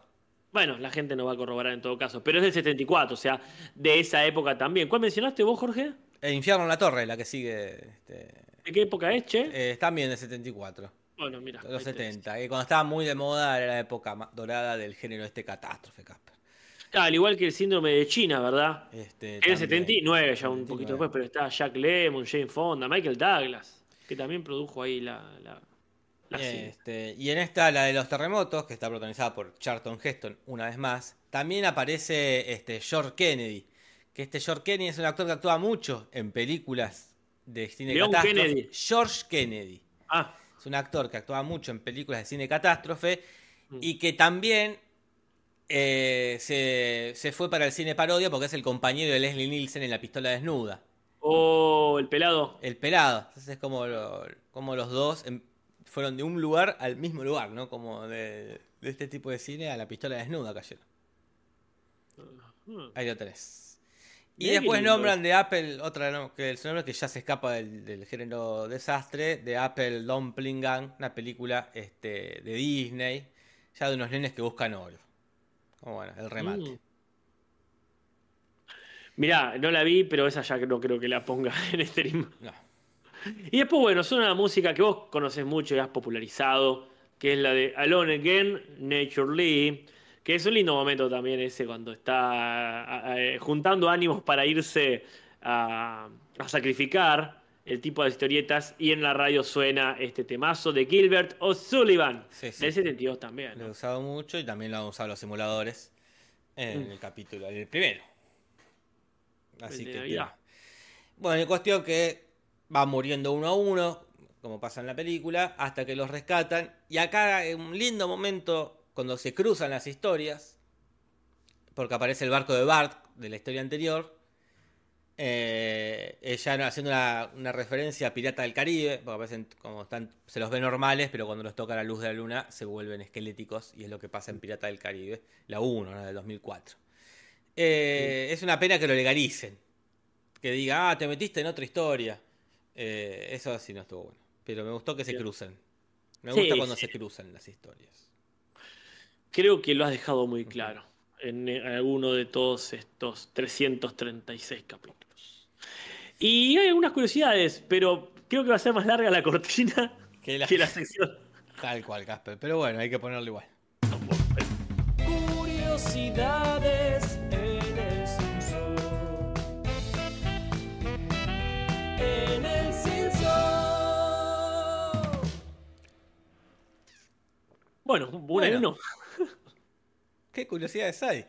Speaker 3: Bueno, la gente no va a corroborar en todo caso, pero es del 74, o sea, de esa época también. ¿Cuál mencionaste vos, Jorge?
Speaker 2: El Infierno en la Torre, la que sigue. Este...
Speaker 3: ¿De qué época es, Che?
Speaker 2: Eh, también del 74.
Speaker 3: Bueno, mira.
Speaker 2: Los 70. Que cuando estaba muy de moda era la época dorada del género este catástrofe, Casper.
Speaker 3: Claro, al igual que el síndrome de China, ¿verdad? Este, el 79, ya un poquito después, pero está Jack Lemmon, Jane Fonda, Michael Douglas, que también produjo ahí la, la,
Speaker 2: este, Y en esta, la de los terremotos, que está protagonizada por Charlton Heston, una vez más, también aparece este, George Kennedy. Que este George Kennedy es un actor que actúa mucho en películas de cine
Speaker 3: Leon Kennedy.
Speaker 2: George Kennedy.
Speaker 3: Ah.
Speaker 2: Es un actor que actúa mucho en películas de cine catástrofe mm. y que también eh, se, fue para el cine parodia porque es el compañero de Leslie Nielsen en La Pistola Desnuda.
Speaker 3: Oh, el pelado.
Speaker 2: El pelado. Entonces es como, como los dos fueron de un lugar al mismo lugar, ¿no? Como de, este tipo de cine a La Pistola Desnuda cayeron. Ahí lo tenés. Y después nombran de Apple, otra que el nombre que ya se escapa del, género desastre, de Apple Dumpling Gang, una película este, de Disney, ya de unos nenes que buscan oro. Como bueno, el remate. Mm.
Speaker 3: Mirá, no la vi, pero esa ya no creo que la ponga en stream. No. Y después, bueno, suena una música que vos conoces mucho y has popularizado, que es la de Alone Again, Nature Lee que es un lindo momento también ese cuando está juntando ánimos para irse a, sacrificar el tipo de historietas y en la radio suena este temazo de Gilbert O'Sullivan sí, sí. del 72 también.
Speaker 2: Lo he usado mucho y también lo han usado los simuladores en mm. el capítulo, en el primero. Así que Bueno, en cuestión que va muriendo uno a uno, como pasa en la película, hasta que los rescatan. Y acá en un lindo momento cuando se cruzan las historias, porque aparece el barco de Bart de la historia anterior, eh, ella haciendo una, referencia a Pirata del Caribe, porque aparecen como están, se los ve normales, pero cuando los toca la luz de la luna se vuelven esqueléticos, y es lo que pasa en Pirata del Caribe, la 1, la del 2004. Eh, es una pena que lo legalicen, que diga, ah, te metiste en otra historia. Eh, eso sí no estuvo bueno, pero me gustó que se crucen. Me gusta cuando se cruzan las historias.
Speaker 3: Creo que lo has dejado muy claro. en alguno de todos estos 336 capítulos. Y hay algunas curiosidades, pero creo que va a ser más larga la cortina
Speaker 2: Que la-
Speaker 3: que la sección.
Speaker 2: Tal cual, Casper. Pero bueno, hay que ponerlo igual.
Speaker 1: Curiosidades en el Simpson. En el Simpson.
Speaker 3: Bueno, y
Speaker 2: Bueno.
Speaker 3: Uno.
Speaker 2: ¿Qué curiosidades hay?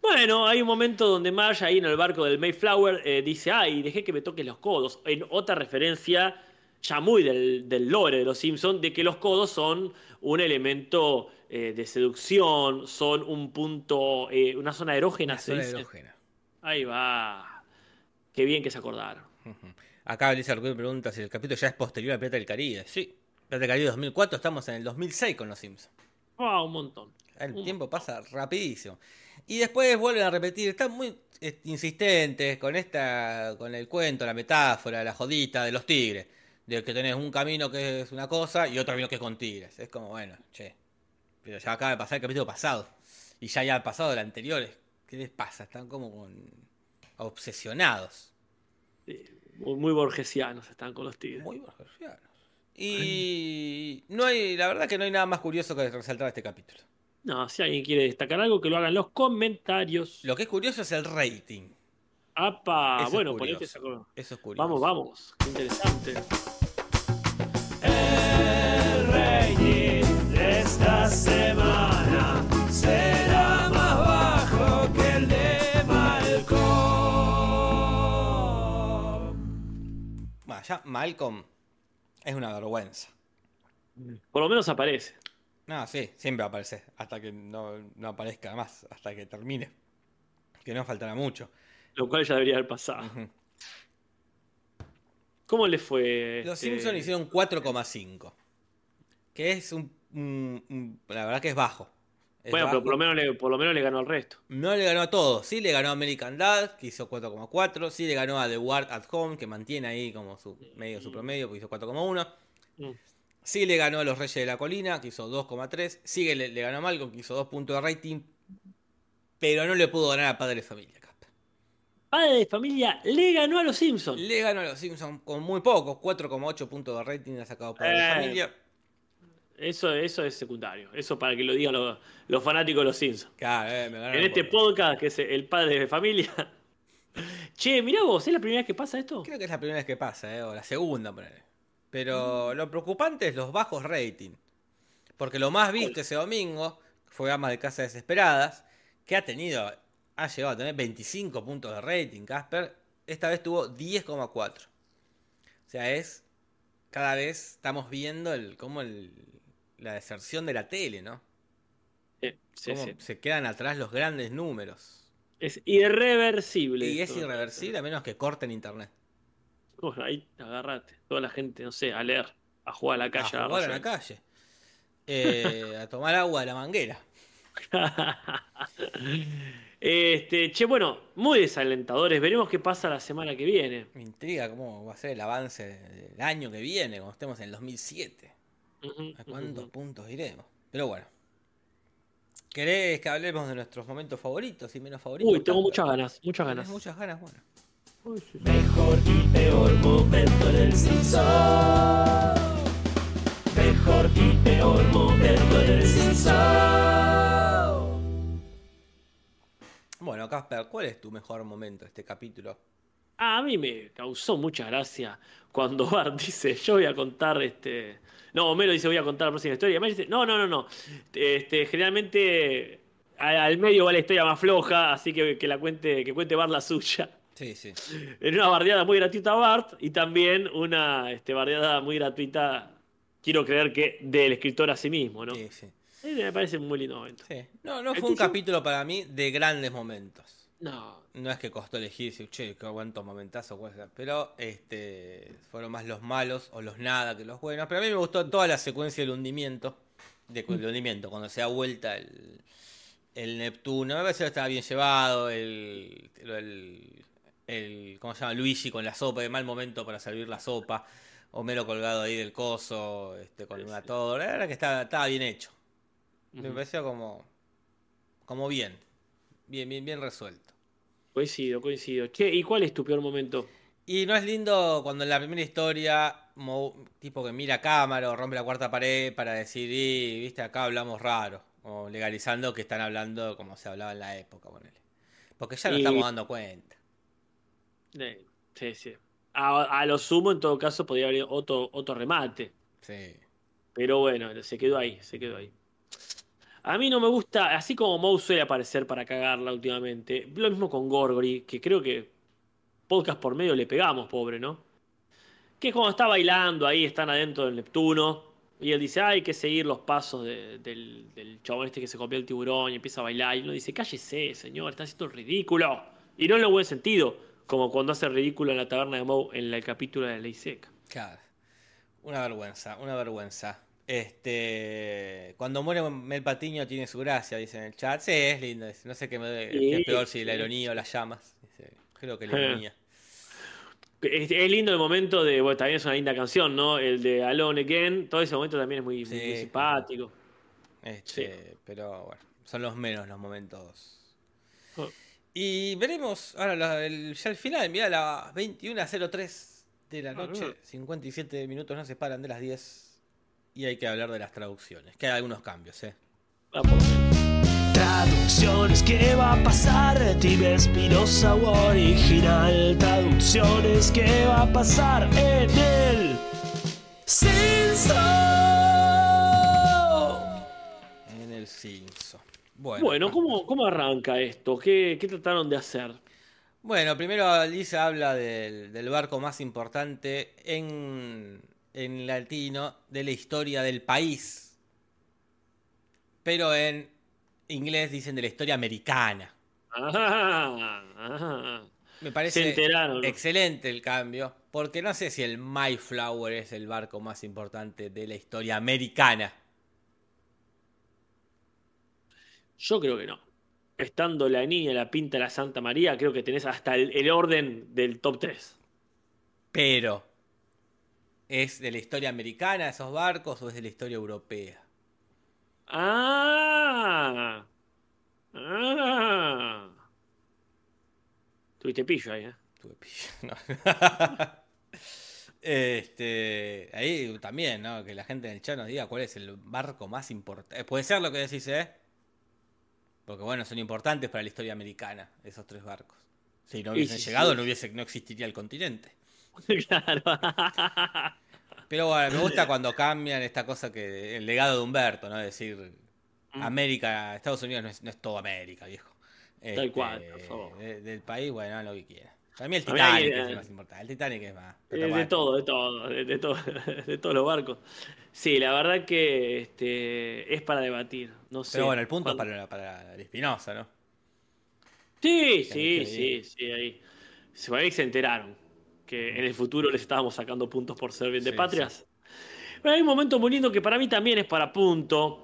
Speaker 3: Bueno, hay un momento donde Marge ahí en el barco del Mayflower eh, dice, ay, dejé que me toquen los codos. En otra referencia ya muy del, del lore de los Simpsons, de que los codos son un elemento eh, de seducción, son un punto, eh, una zona erógena,
Speaker 2: Una
Speaker 3: se
Speaker 2: zona
Speaker 3: dice.
Speaker 2: erógena.
Speaker 3: Ahí va. Qué bien que se acordaron.
Speaker 2: Acá Blizzard Quill pregunta si el capítulo ya es posterior a Pirata del Caribe. Sí, Pirata del Caribe 2004, estamos en el 2006 con los Simpsons.
Speaker 3: Ah, un montón.
Speaker 2: El tiempo pasa rapidísimo. Y después vuelven a repetir, están muy eh, insistentes con esta, con el cuento, la metáfora, la jodita de los tigres. De que tenés un camino que es una cosa y otro camino que es con tigres. Es como, bueno, che. Pero ya acaba de pasar el capítulo pasado. Y ya ya ha pasado el anterior. ¿Qué les pasa? Están como con... obsesionados.
Speaker 3: Muy, muy borgesianos están con los tigres.
Speaker 2: Muy borgesianos. Y no hay, la verdad que no hay nada más curioso que resaltar este capítulo.
Speaker 3: No, si alguien quiere destacar algo, que lo hagan en los comentarios.
Speaker 2: Lo que es curioso es el rating.
Speaker 3: ¡Apa!
Speaker 2: Eso es
Speaker 3: bueno,
Speaker 2: curioso.
Speaker 3: ponete esa cosa.
Speaker 2: Eso es curioso.
Speaker 3: Vamos, vamos. Qué interesante.
Speaker 1: El rating de esta semana será más bajo que el de Malcolm.
Speaker 2: Bueno, ya Malcolm es una vergüenza.
Speaker 3: Por lo menos aparece.
Speaker 2: No, sí, siempre aparece. Hasta que no, no aparezca más. Hasta que termine. Que no faltará mucho.
Speaker 3: Lo cual ya debería haber pasado. ¿Cómo le fue?
Speaker 2: Los
Speaker 3: este,
Speaker 2: Simpsons hicieron 4,5. Que es un, un- un- La verdad que es bajo. Es
Speaker 3: Bueno, pero por lo, menos le, por lo menos le ganó al resto.
Speaker 2: No le ganó a todos. Sí le ganó a American Dad, que hizo 4,4. Sí le ganó a The Ward at Home, que mantiene ahí como su medio su promedio, porque hizo 4,1.
Speaker 3: Mm.
Speaker 2: Sí le ganó a Los Reyes de la Colina, que hizo 2,3. Sí le, le ganó a Malcolm, que hizo 2 puntos de rating. Pero no le pudo ganar a Padre de Familia, Casper.
Speaker 3: Padre de familia le ganó a los Simpsons.
Speaker 2: Le ganó a los Simpsons con muy pocos, 4,8 puntos de rating ha sacado Padre de
Speaker 3: Eh.
Speaker 2: Familia.
Speaker 3: Eso, eso es secundario. Eso para que lo digan los, los fanáticos de los Simpsons.
Speaker 2: Claro, eh, me
Speaker 3: En este podcast, que es el padre de familia. Che, mirá vos, ¿es la primera vez que pasa esto?
Speaker 2: Creo que es la primera vez que pasa, eh, o la segunda, ponele. Pero lo preocupante es los bajos rating. Porque lo más visto ese domingo fue Amas de Casa Desesperadas, que ha tenido, ha llegado a tener 25 puntos de rating, Casper. Esta vez tuvo 10,4. O sea, es. Cada vez estamos viendo el, cómo el, la deserción de la tele, ¿no?
Speaker 3: Sí,
Speaker 2: Cómo
Speaker 3: sí.
Speaker 2: se quedan atrás los grandes números.
Speaker 3: Es irreversible.
Speaker 2: Y es irreversible a menos que corten internet.
Speaker 3: Bueno, ahí agarrate. Toda la gente, no sé, a leer, a jugar a la calle.
Speaker 2: a jugar en la calle. Eh, a tomar agua de la manguera.
Speaker 3: este, che, bueno, muy desalentadores. Veremos qué pasa la semana que viene.
Speaker 2: Me intriga cómo va a ser el avance del año que viene, cuando estemos en el 2007.
Speaker 3: Ujú,
Speaker 2: ¿A cuántos puntos iremos? Pero bueno. ¿Querés que hablemos de nuestros momentos favoritos y menos favoritos?
Speaker 3: Uy, tengo muchas ganas, muchas
Speaker 2: ¿Tenés
Speaker 3: ganas.
Speaker 2: muchas ganas, bueno.
Speaker 3: Uy, sí, sí.
Speaker 1: Mejor y peor momento del Simpson. Mejor y peor momento del Simpson.
Speaker 2: Bueno, Casper, ¿cuál es tu mejor momento de este capítulo?
Speaker 3: A mí me causó mucha gracia cuando Bart dice, yo voy a contar este... No, Homero dice, voy a contar la próxima historia. Y Homero dice, no, no, no, no. Este, generalmente al, al medio va la historia más floja, así que que la cuente, que cuente Bart la suya.
Speaker 2: Sí, sí.
Speaker 3: En una bardeada muy gratuita a Bart y también una este, bardeada muy gratuita, quiero creer que del escritor a sí mismo, ¿no?
Speaker 2: Sí, sí.
Speaker 3: Me parece un muy lindo momento.
Speaker 2: Sí. No, no
Speaker 3: ¿El
Speaker 2: fue un
Speaker 3: tuyo?
Speaker 2: capítulo para mí de grandes momentos.
Speaker 3: No,
Speaker 2: No es que costó elegir, si, che, qué cuántos momentazos, sea, pero este, fueron más los malos o los nada que los buenos. Pero a mí me gustó toda la secuencia del hundimiento, de, del hundimiento, cuando se da vuelta el, el Neptuno. Me parece que estaba bien llevado, el, el, el- ¿cómo se llama? Luigi con la sopa, de mal momento para servir la sopa. Homero colgado ahí del coso, este, con
Speaker 3: Sí,
Speaker 2: una. La verdad que estaba, estaba bien hecho. Me pareció como, como bien. Bien, bien, bien resuelto.
Speaker 3: Coincido, coincido. Che, ¿y cuál es tu peor momento?
Speaker 2: Y no es lindo cuando en la primera historia, mo- tipo que mira cámara o rompe la cuarta pared para decir, y, viste, acá hablamos raro. O legalizando que están hablando como se hablaba en la época, ponele. Porque ya nos
Speaker 3: Y-
Speaker 2: estamos dando cuenta.
Speaker 3: Eh, sí, sí. A, a lo sumo, en todo caso, podría haber otro, otro remate.
Speaker 2: Sí.
Speaker 3: Pero bueno, se quedó ahí, se quedó ahí. A mí no me gusta, así como Moe suele aparecer para cagarla últimamente. Lo mismo con Gorgory, que creo que podcast por medio le pegamos, pobre, ¿no? Que es cuando está bailando ahí, están adentro del Neptuno. Y él dice, "Ah, hay que seguir los pasos de- del, del chabón este que se copió el tiburón y empieza a bailar. Y uno dice, cállese, señor, está haciendo ridículo. Y no en el buen sentido, como cuando hace ridículo en la taberna de Moe en el capítulo de la ley seca.
Speaker 2: Claro. Una vergüenza, una vergüenza. Este, cuando muere Mel Patiño tiene su gracia, dice en el chat. Sí, es lindo. No sé qué, me,
Speaker 3: Sí,
Speaker 2: qué es peor, si
Speaker 3: sí.
Speaker 2: la ironía o las llamas. Creo que la ironía.
Speaker 3: Es, es lindo el momento de, bueno, también es una linda canción, ¿no? El de Alone Again, todo ese momento también es muy, simpático.
Speaker 2: Este, Pero bueno, son los menos los momentos.
Speaker 3: Oh.
Speaker 2: Y veremos ahora la- el- ya el final, mira las 21.03 de la
Speaker 3: Ah,
Speaker 2: noche,
Speaker 3: bien.
Speaker 2: 57 minutos no se paran de las 10 y hay que hablar de las traducciones, que hay algunos cambios, ¿eh?
Speaker 3: Ah, por lo menos.
Speaker 1: Traducciones, ¿qué va a pasar? Tibia Espinosa o original. Traducciones, ¿qué va a pasar en el censo?
Speaker 2: En el Cinso. Bueno,
Speaker 3: Bueno, ¿cómo, ¿cómo arranca esto? ¿Qué, qué trataron de hacer?
Speaker 2: Bueno, primero Lisa habla del, del barco más importante en, en latino de la historia del país. Pero en inglés dicen de la historia americana.
Speaker 3: Ah, ah.
Speaker 2: Me parece excelente el cambio, porque no sé si el Mayflower es el barco más importante de la historia americana.
Speaker 3: Yo creo que no. Estando la niña, la pinta la Santa María, creo que tenés hasta el, el orden del top 3.
Speaker 2: Pero, ¿es de la historia americana esos barcos o es de la historia europea?
Speaker 3: Ah. Ah. Tuviste pillo ahí, ¿eh?
Speaker 2: Tuve pillo, no. Este, ahí también, ¿no? Que la gente en el chat nos diga cuál es el barco más importante. Puede ser lo que decís, ¿eh? Porque bueno, son importantes para la historia americana, esos tres barcos. Si no hubiesen
Speaker 3: sí,
Speaker 2: llegado,
Speaker 3: sí.
Speaker 2: no hubiese, no existiría el continente.
Speaker 3: claro.
Speaker 2: Pero bueno, me gusta cuando cambian esta cosa que el legado de Humberto, ¿no? Es decir,
Speaker 3: Mm.
Speaker 2: América, Estados Unidos no es, no es todo América, viejo. Este,
Speaker 3: cual, por favor.
Speaker 2: de- del país, bueno, lo que quiera. Para mí el
Speaker 3: mí
Speaker 2: Titanic es el más importante. El Titanic es más.
Speaker 3: Eh, de todo, de todo, de, de todo, de todos los barcos. Sí, la verdad que este, es para debatir. No sé.
Speaker 2: Pero bueno, el punto es para, para Espinosa, ¿no?
Speaker 3: Sí, sí, sí, sí, ahí. Se, se enteraron que en el futuro les estábamos sacando puntos por ser bien de
Speaker 2: Sí,
Speaker 3: patrias. Pero hay un momento muy lindo que para mí también es para punto,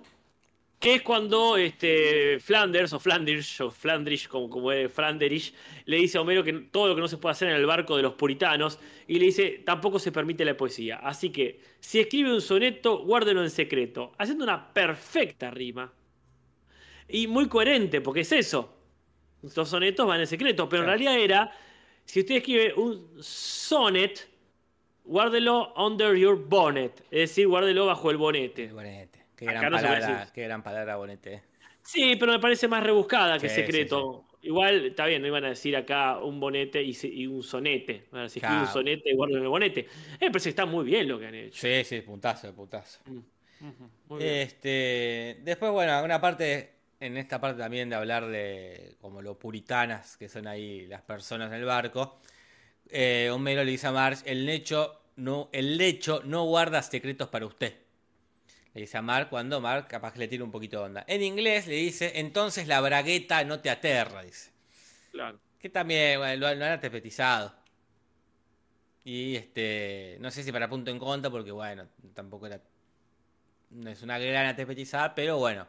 Speaker 3: que es cuando este, Flanders, o Flanders, o Flandrish, como, como es Flanderish, le dice a Homero que todo lo que no se puede hacer en el barco de los puritanos, y le dice, tampoco se permite la poesía. Así que, si escribe un soneto, guárdelo en secreto, haciendo una perfecta rima. Y muy coherente, porque es eso. Los sonetos van en secreto, pero
Speaker 2: Claro.
Speaker 3: en realidad era, si usted escribe un sonnet, guárdelo under your bonnet, es decir, guárdelo bajo el bonete.
Speaker 2: El bonete. Qué gran palabra, qué gran palabra bonete.
Speaker 3: Sí, pero me parece más rebuscada que
Speaker 2: Sí,
Speaker 3: secreto. Igual, está bien, no iban a decir acá un bonete y, y un sonete. Van a decir, un sonete y el bonete. Eh, pero está muy bien lo que han hecho.
Speaker 2: Sí, sí, puntazo, puntazo.
Speaker 3: Muy bien.
Speaker 2: Este, después, bueno, una parte, en esta parte también de hablar de como lo puritanas que son ahí las personas en el barco, eh, Homero le dice a Marge, el lecho no, el lecho no guarda secretos para usted. Le dice a Mark cuando Mark capaz que le tira un poquito de onda. En inglés le dice, entonces la bragueta no te aterra, dice.
Speaker 3: Claro.
Speaker 2: Que también bueno, lo, lo han. Y este, no sé si para punto en contra, porque bueno, tampoco era. No es una gran atepetizada, pero bueno.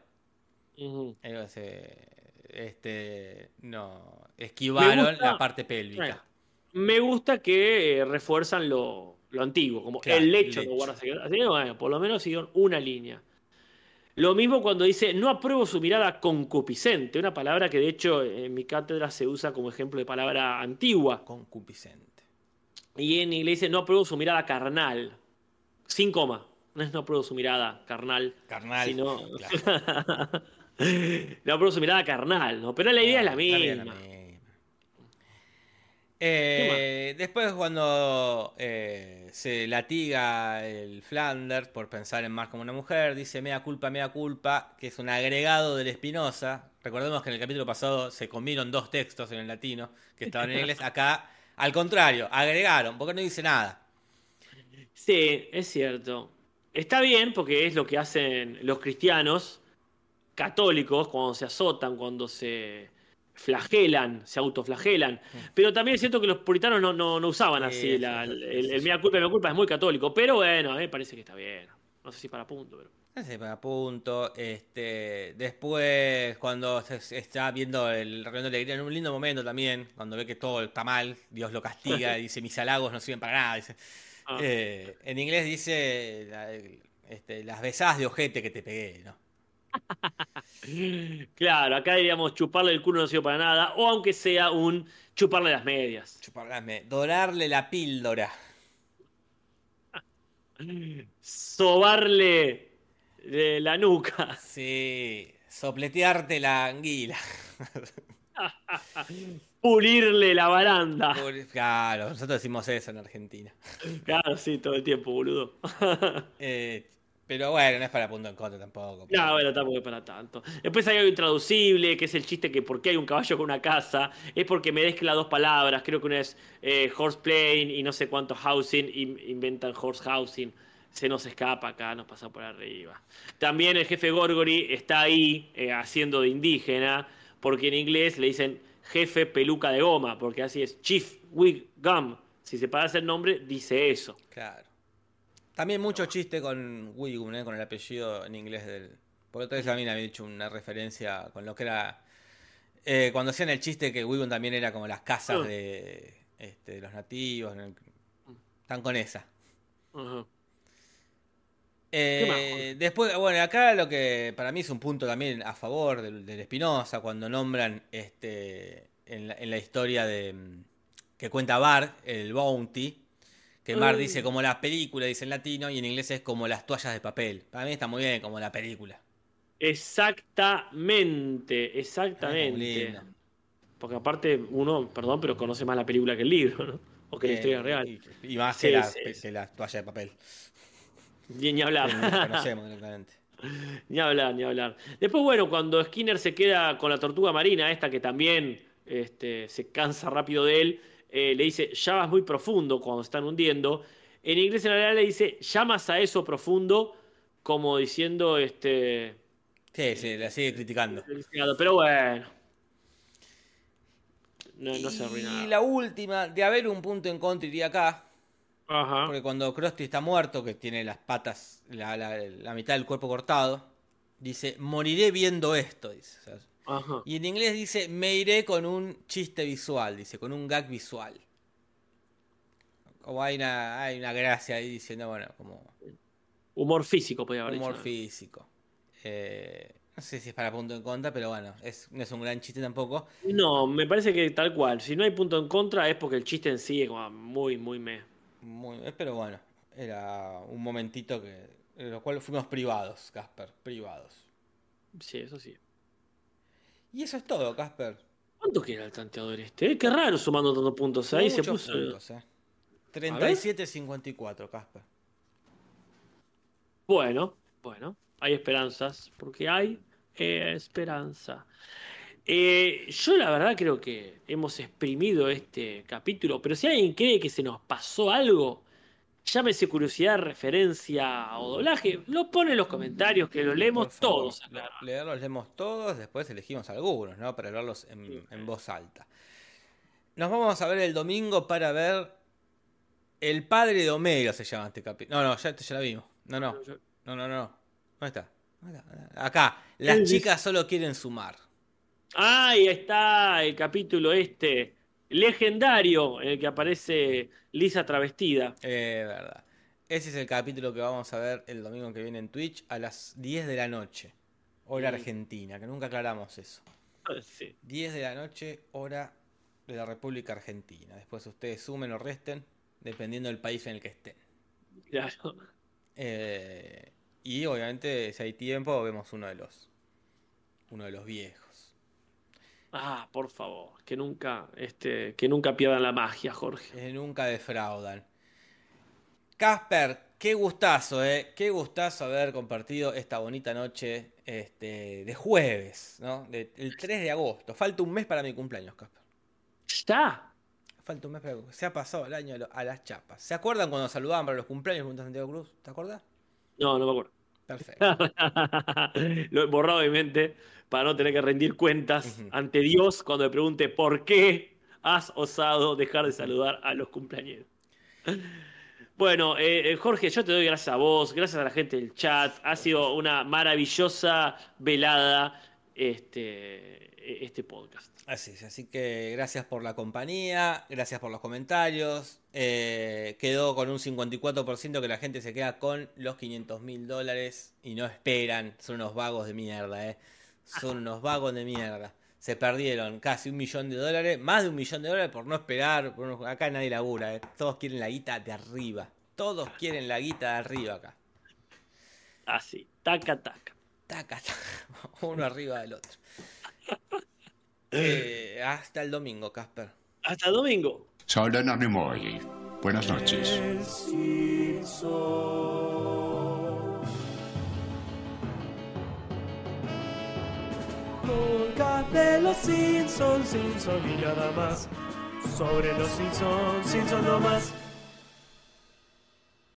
Speaker 2: Se- este, no. Esquivaron
Speaker 3: gusta-
Speaker 2: la parte pélvica.
Speaker 3: Bueno, me gusta que eh, refuerzan lo, lo antiguo, como
Speaker 2: Claro,
Speaker 3: el lecho no
Speaker 2: lecho.
Speaker 3: guarda secreto. Así que bueno, por lo menos siguieron una línea. Lo mismo cuando dice, no apruebo su mirada concupiscente, una palabra que de hecho en mi cátedra se usa como ejemplo de palabra antigua.
Speaker 2: Concupiscente.
Speaker 3: Y en inglés dice, no apruebo su mirada carnal, sin coma. No es no apruebo su mirada carnal,
Speaker 2: Carnal.
Speaker 3: sino...
Speaker 2: claro.
Speaker 3: no apruebo su mirada carnal, ¿no? Pero la idea es la
Speaker 2: idea es
Speaker 3: misma.
Speaker 2: la misma. Eh, después cuando eh, se latiga el Flanders por pensar en Mar como una mujer, dice mea culpa, mea culpa, que es un agregado del Espinosa. Recordemos que en el capítulo pasado se comieron dos textos en el latino que estaban en inglés. Acá, al contrario, agregaron, porque no dice nada.
Speaker 3: Sí, es cierto. Está bien porque es lo que hacen los cristianos católicos cuando se azotan, cuando se flagelan, se autoflagelan. Pero también es cierto que los puritanos no, no, no usaban
Speaker 2: Sí,
Speaker 3: así.
Speaker 2: sí,
Speaker 3: la- el, el
Speaker 2: sí.
Speaker 3: mea culpa, mea culpa es muy católico. Pero bueno, a mí me parece que está bien. No sé si para punto, pero.
Speaker 2: No sé, para punto. Este, después, cuando se, se está viendo el reino de alegría, en un lindo momento también, cuando ve que todo está mal, Dios lo castiga, dice: Mis halagos no sirven para nada. Dice.
Speaker 3: Ah.
Speaker 2: Eh, en inglés dice: este, Las besadas de ojete que te pegué, ¿no?
Speaker 3: Claro, acá diríamos chuparle el culo no sirve para nada. O aunque sea un chuparle las medias.
Speaker 2: Chuparlasme, dorarle la píldora.
Speaker 3: Sobarle eh, la nuca.
Speaker 2: Sí, sopletearte la anguila.
Speaker 3: Pulirle la baranda.
Speaker 2: Claro, nosotros decimos eso en Argentina.
Speaker 3: Claro, sí, todo el tiempo, boludo.
Speaker 2: Eh, pero bueno, no es para punto en contra tampoco.
Speaker 3: No, bueno, tampoco es para tanto. Después hay algo intraducible, que es el chiste que por qué hay un caballo con una casa, es porque me mezcla dos palabras, creo que una es eh, horseplane y no sé cuánto housing, inventan horse housing. Se nos escapa acá, nos pasa por arriba. También el jefe Gorgory está ahí eh, haciendo de indígena, porque en inglés le dicen jefe peluca de goma, porque así es Chief Wig Gum. Si se parece el nombre, dice eso.
Speaker 2: Claro. También mucho chiste con Wiggum, ¿eh? con el apellido en inglés del. Porque otra vez también había hecho una referencia con lo que era. eh, cuando hacían el chiste que Wiggum también era como las casas
Speaker 3: Ah.
Speaker 2: de, este, de los nativos. Están con esa. Eh, después, bueno, acá lo que para mí es un punto también a favor del, del Espinosa, cuando nombran este en la, en la historia de mm, que cuenta Bart, el Bounty, que Bart
Speaker 3: Mm.
Speaker 2: dice como las películas, dice en latino, y en inglés es como las toallas de papel. Para mí está muy bien, como la película.
Speaker 3: Exactamente, exactamente.
Speaker 2: lindo.
Speaker 3: Porque aparte uno, perdón, pero conoce más la película que el libro, ¿no? O que la
Speaker 2: Eh,
Speaker 3: historia real.
Speaker 2: Y, y más
Speaker 3: Sí,
Speaker 2: que, la,
Speaker 3: sí, sí.
Speaker 2: que la toalla de papel.
Speaker 3: Ni, hablar.
Speaker 2: no la conocemos directamente.
Speaker 3: ni hablar, ni hablar. Después, bueno, cuando Skinner se queda con la tortuga marina, esta que también este, se cansa rápido de él, eh, le dice, ya vas muy profundo cuando se están hundiendo. En inglés en realidad le dice, llamas a eso profundo, como diciendo, este,
Speaker 2: Sí, sí, la sigue criticando.
Speaker 3: pero bueno. No, no se arruina.
Speaker 2: y la última, de haber un punto en contra, iría acá.
Speaker 3: Ajá.
Speaker 2: Porque cuando Krusty está muerto, que tiene las patas, la, la- la mitad del cuerpo cortado, dice, moriré viendo esto, dice. O sea,
Speaker 3: Ajá.
Speaker 2: y en inglés dice, me iré con un chiste visual, dice, con un gag visual. Como hay una, hay una gracia ahí diciendo, bueno, como
Speaker 3: Humor físico, podría haber
Speaker 2: humor
Speaker 3: dicho.
Speaker 2: físico. Eh, no sé si es para punto en contra, pero bueno, es, no es un gran chiste tampoco.
Speaker 3: No, me parece que tal cual. Si no hay punto en contra es porque el chiste en sí es como muy, muy me.
Speaker 2: Muy, eh, pero bueno, era un momentito que, en lo cual fuimos privados, Casper, privados.
Speaker 3: Sí, eso sí.
Speaker 2: Y eso es todo, Casper.
Speaker 3: ¿Cuánto queda el tanteador este? Eh, Qué raro sumando tantos puntos. Ahí se puso.
Speaker 2: puntos, eh. 37-54, Casper.
Speaker 3: Bueno, bueno, hay esperanzas. Porque hay esperanza. Eh, yo la verdad creo que hemos exprimido este capítulo. Pero si alguien cree que se nos pasó algo, llámese curiosidad, referencia o doblaje, lo pone en los comentarios que lo leemos
Speaker 2: favor,
Speaker 3: todos acá.
Speaker 2: le- Leerlos leemos todos, después elegimos algunos, ¿no? Para leerlos en, en voz alta. Nos vamos a ver el domingo para ver El padre de Homero se llama este capítulo. No, no, ya, ya la vimos. No, no, no, no, no. ¿Dónde está? Acá. Las chicas solo quieren sumar.
Speaker 3: Ah, ahí está el capítulo este legendario en el que aparece Lisa travestida.
Speaker 2: Eh, verdad. ese es el capítulo que vamos a ver el domingo que viene en Twitch a las 10 de la noche. Hora
Speaker 3: Mm.
Speaker 2: argentina, que nunca aclaramos eso.
Speaker 3: Sí.
Speaker 2: 10 de la noche, hora de la República Argentina. Después ustedes sumen o resten, dependiendo del país en el que estén.
Speaker 3: Claro.
Speaker 2: Eh, y obviamente, si hay tiempo, vemos uno de los. Uno de los viejos.
Speaker 3: Ah, por favor, que nunca, este, que nunca pierdan la magia, Jorge.
Speaker 2: Que nunca defraudan. Casper, qué gustazo, eh. Qué gustazo haber compartido esta bonita noche este, de jueves, ¿no? De- el 3 de agosto. Falta un mes para mi cumpleaños, Casper.
Speaker 3: ¿Ya?
Speaker 2: Falta un mes para Se ha pasado el año a las chapas. ¿Se acuerdan cuando saludaban para los cumpleaños junto a Santiago Cruz? ¿Te acuerdas?
Speaker 3: No, no me acuerdo.
Speaker 2: Perfecto.
Speaker 3: Lo he borrado de mi mente para no tener que rendir cuentas ante Dios cuando me pregunte por qué has osado dejar de saludar a los cumpleaños. Bueno, eh, eh, Jorge, yo te doy gracias a vos, gracias a la gente del chat. Ha sido una maravillosa velada este, este podcast.
Speaker 2: Así es, así que gracias por la compañía, gracias por los comentarios. Eh, quedó con un 54% que la gente se queda con los 500 mil dólares y no esperan. Son unos vagos de mierda, eh. Son unos vagos de mierda. Se perdieron casi un millón de dólares, más de un millón de dólares por no esperar. por no- Acá nadie labura, eh. Todos quieren la guita de arriba. Todos quieren la guita de arriba acá.
Speaker 3: Así, taca, taca.
Speaker 2: Taca, taca. Uno arriba del otro. Eh, hasta el domingo, Casper.
Speaker 3: Hasta el domingo.
Speaker 4: Solo no Nimoy. Buenas noches.
Speaker 1: Podcast de los Simpsons, Simpson y nada más. Sobre los Simpsons, Simpson no más.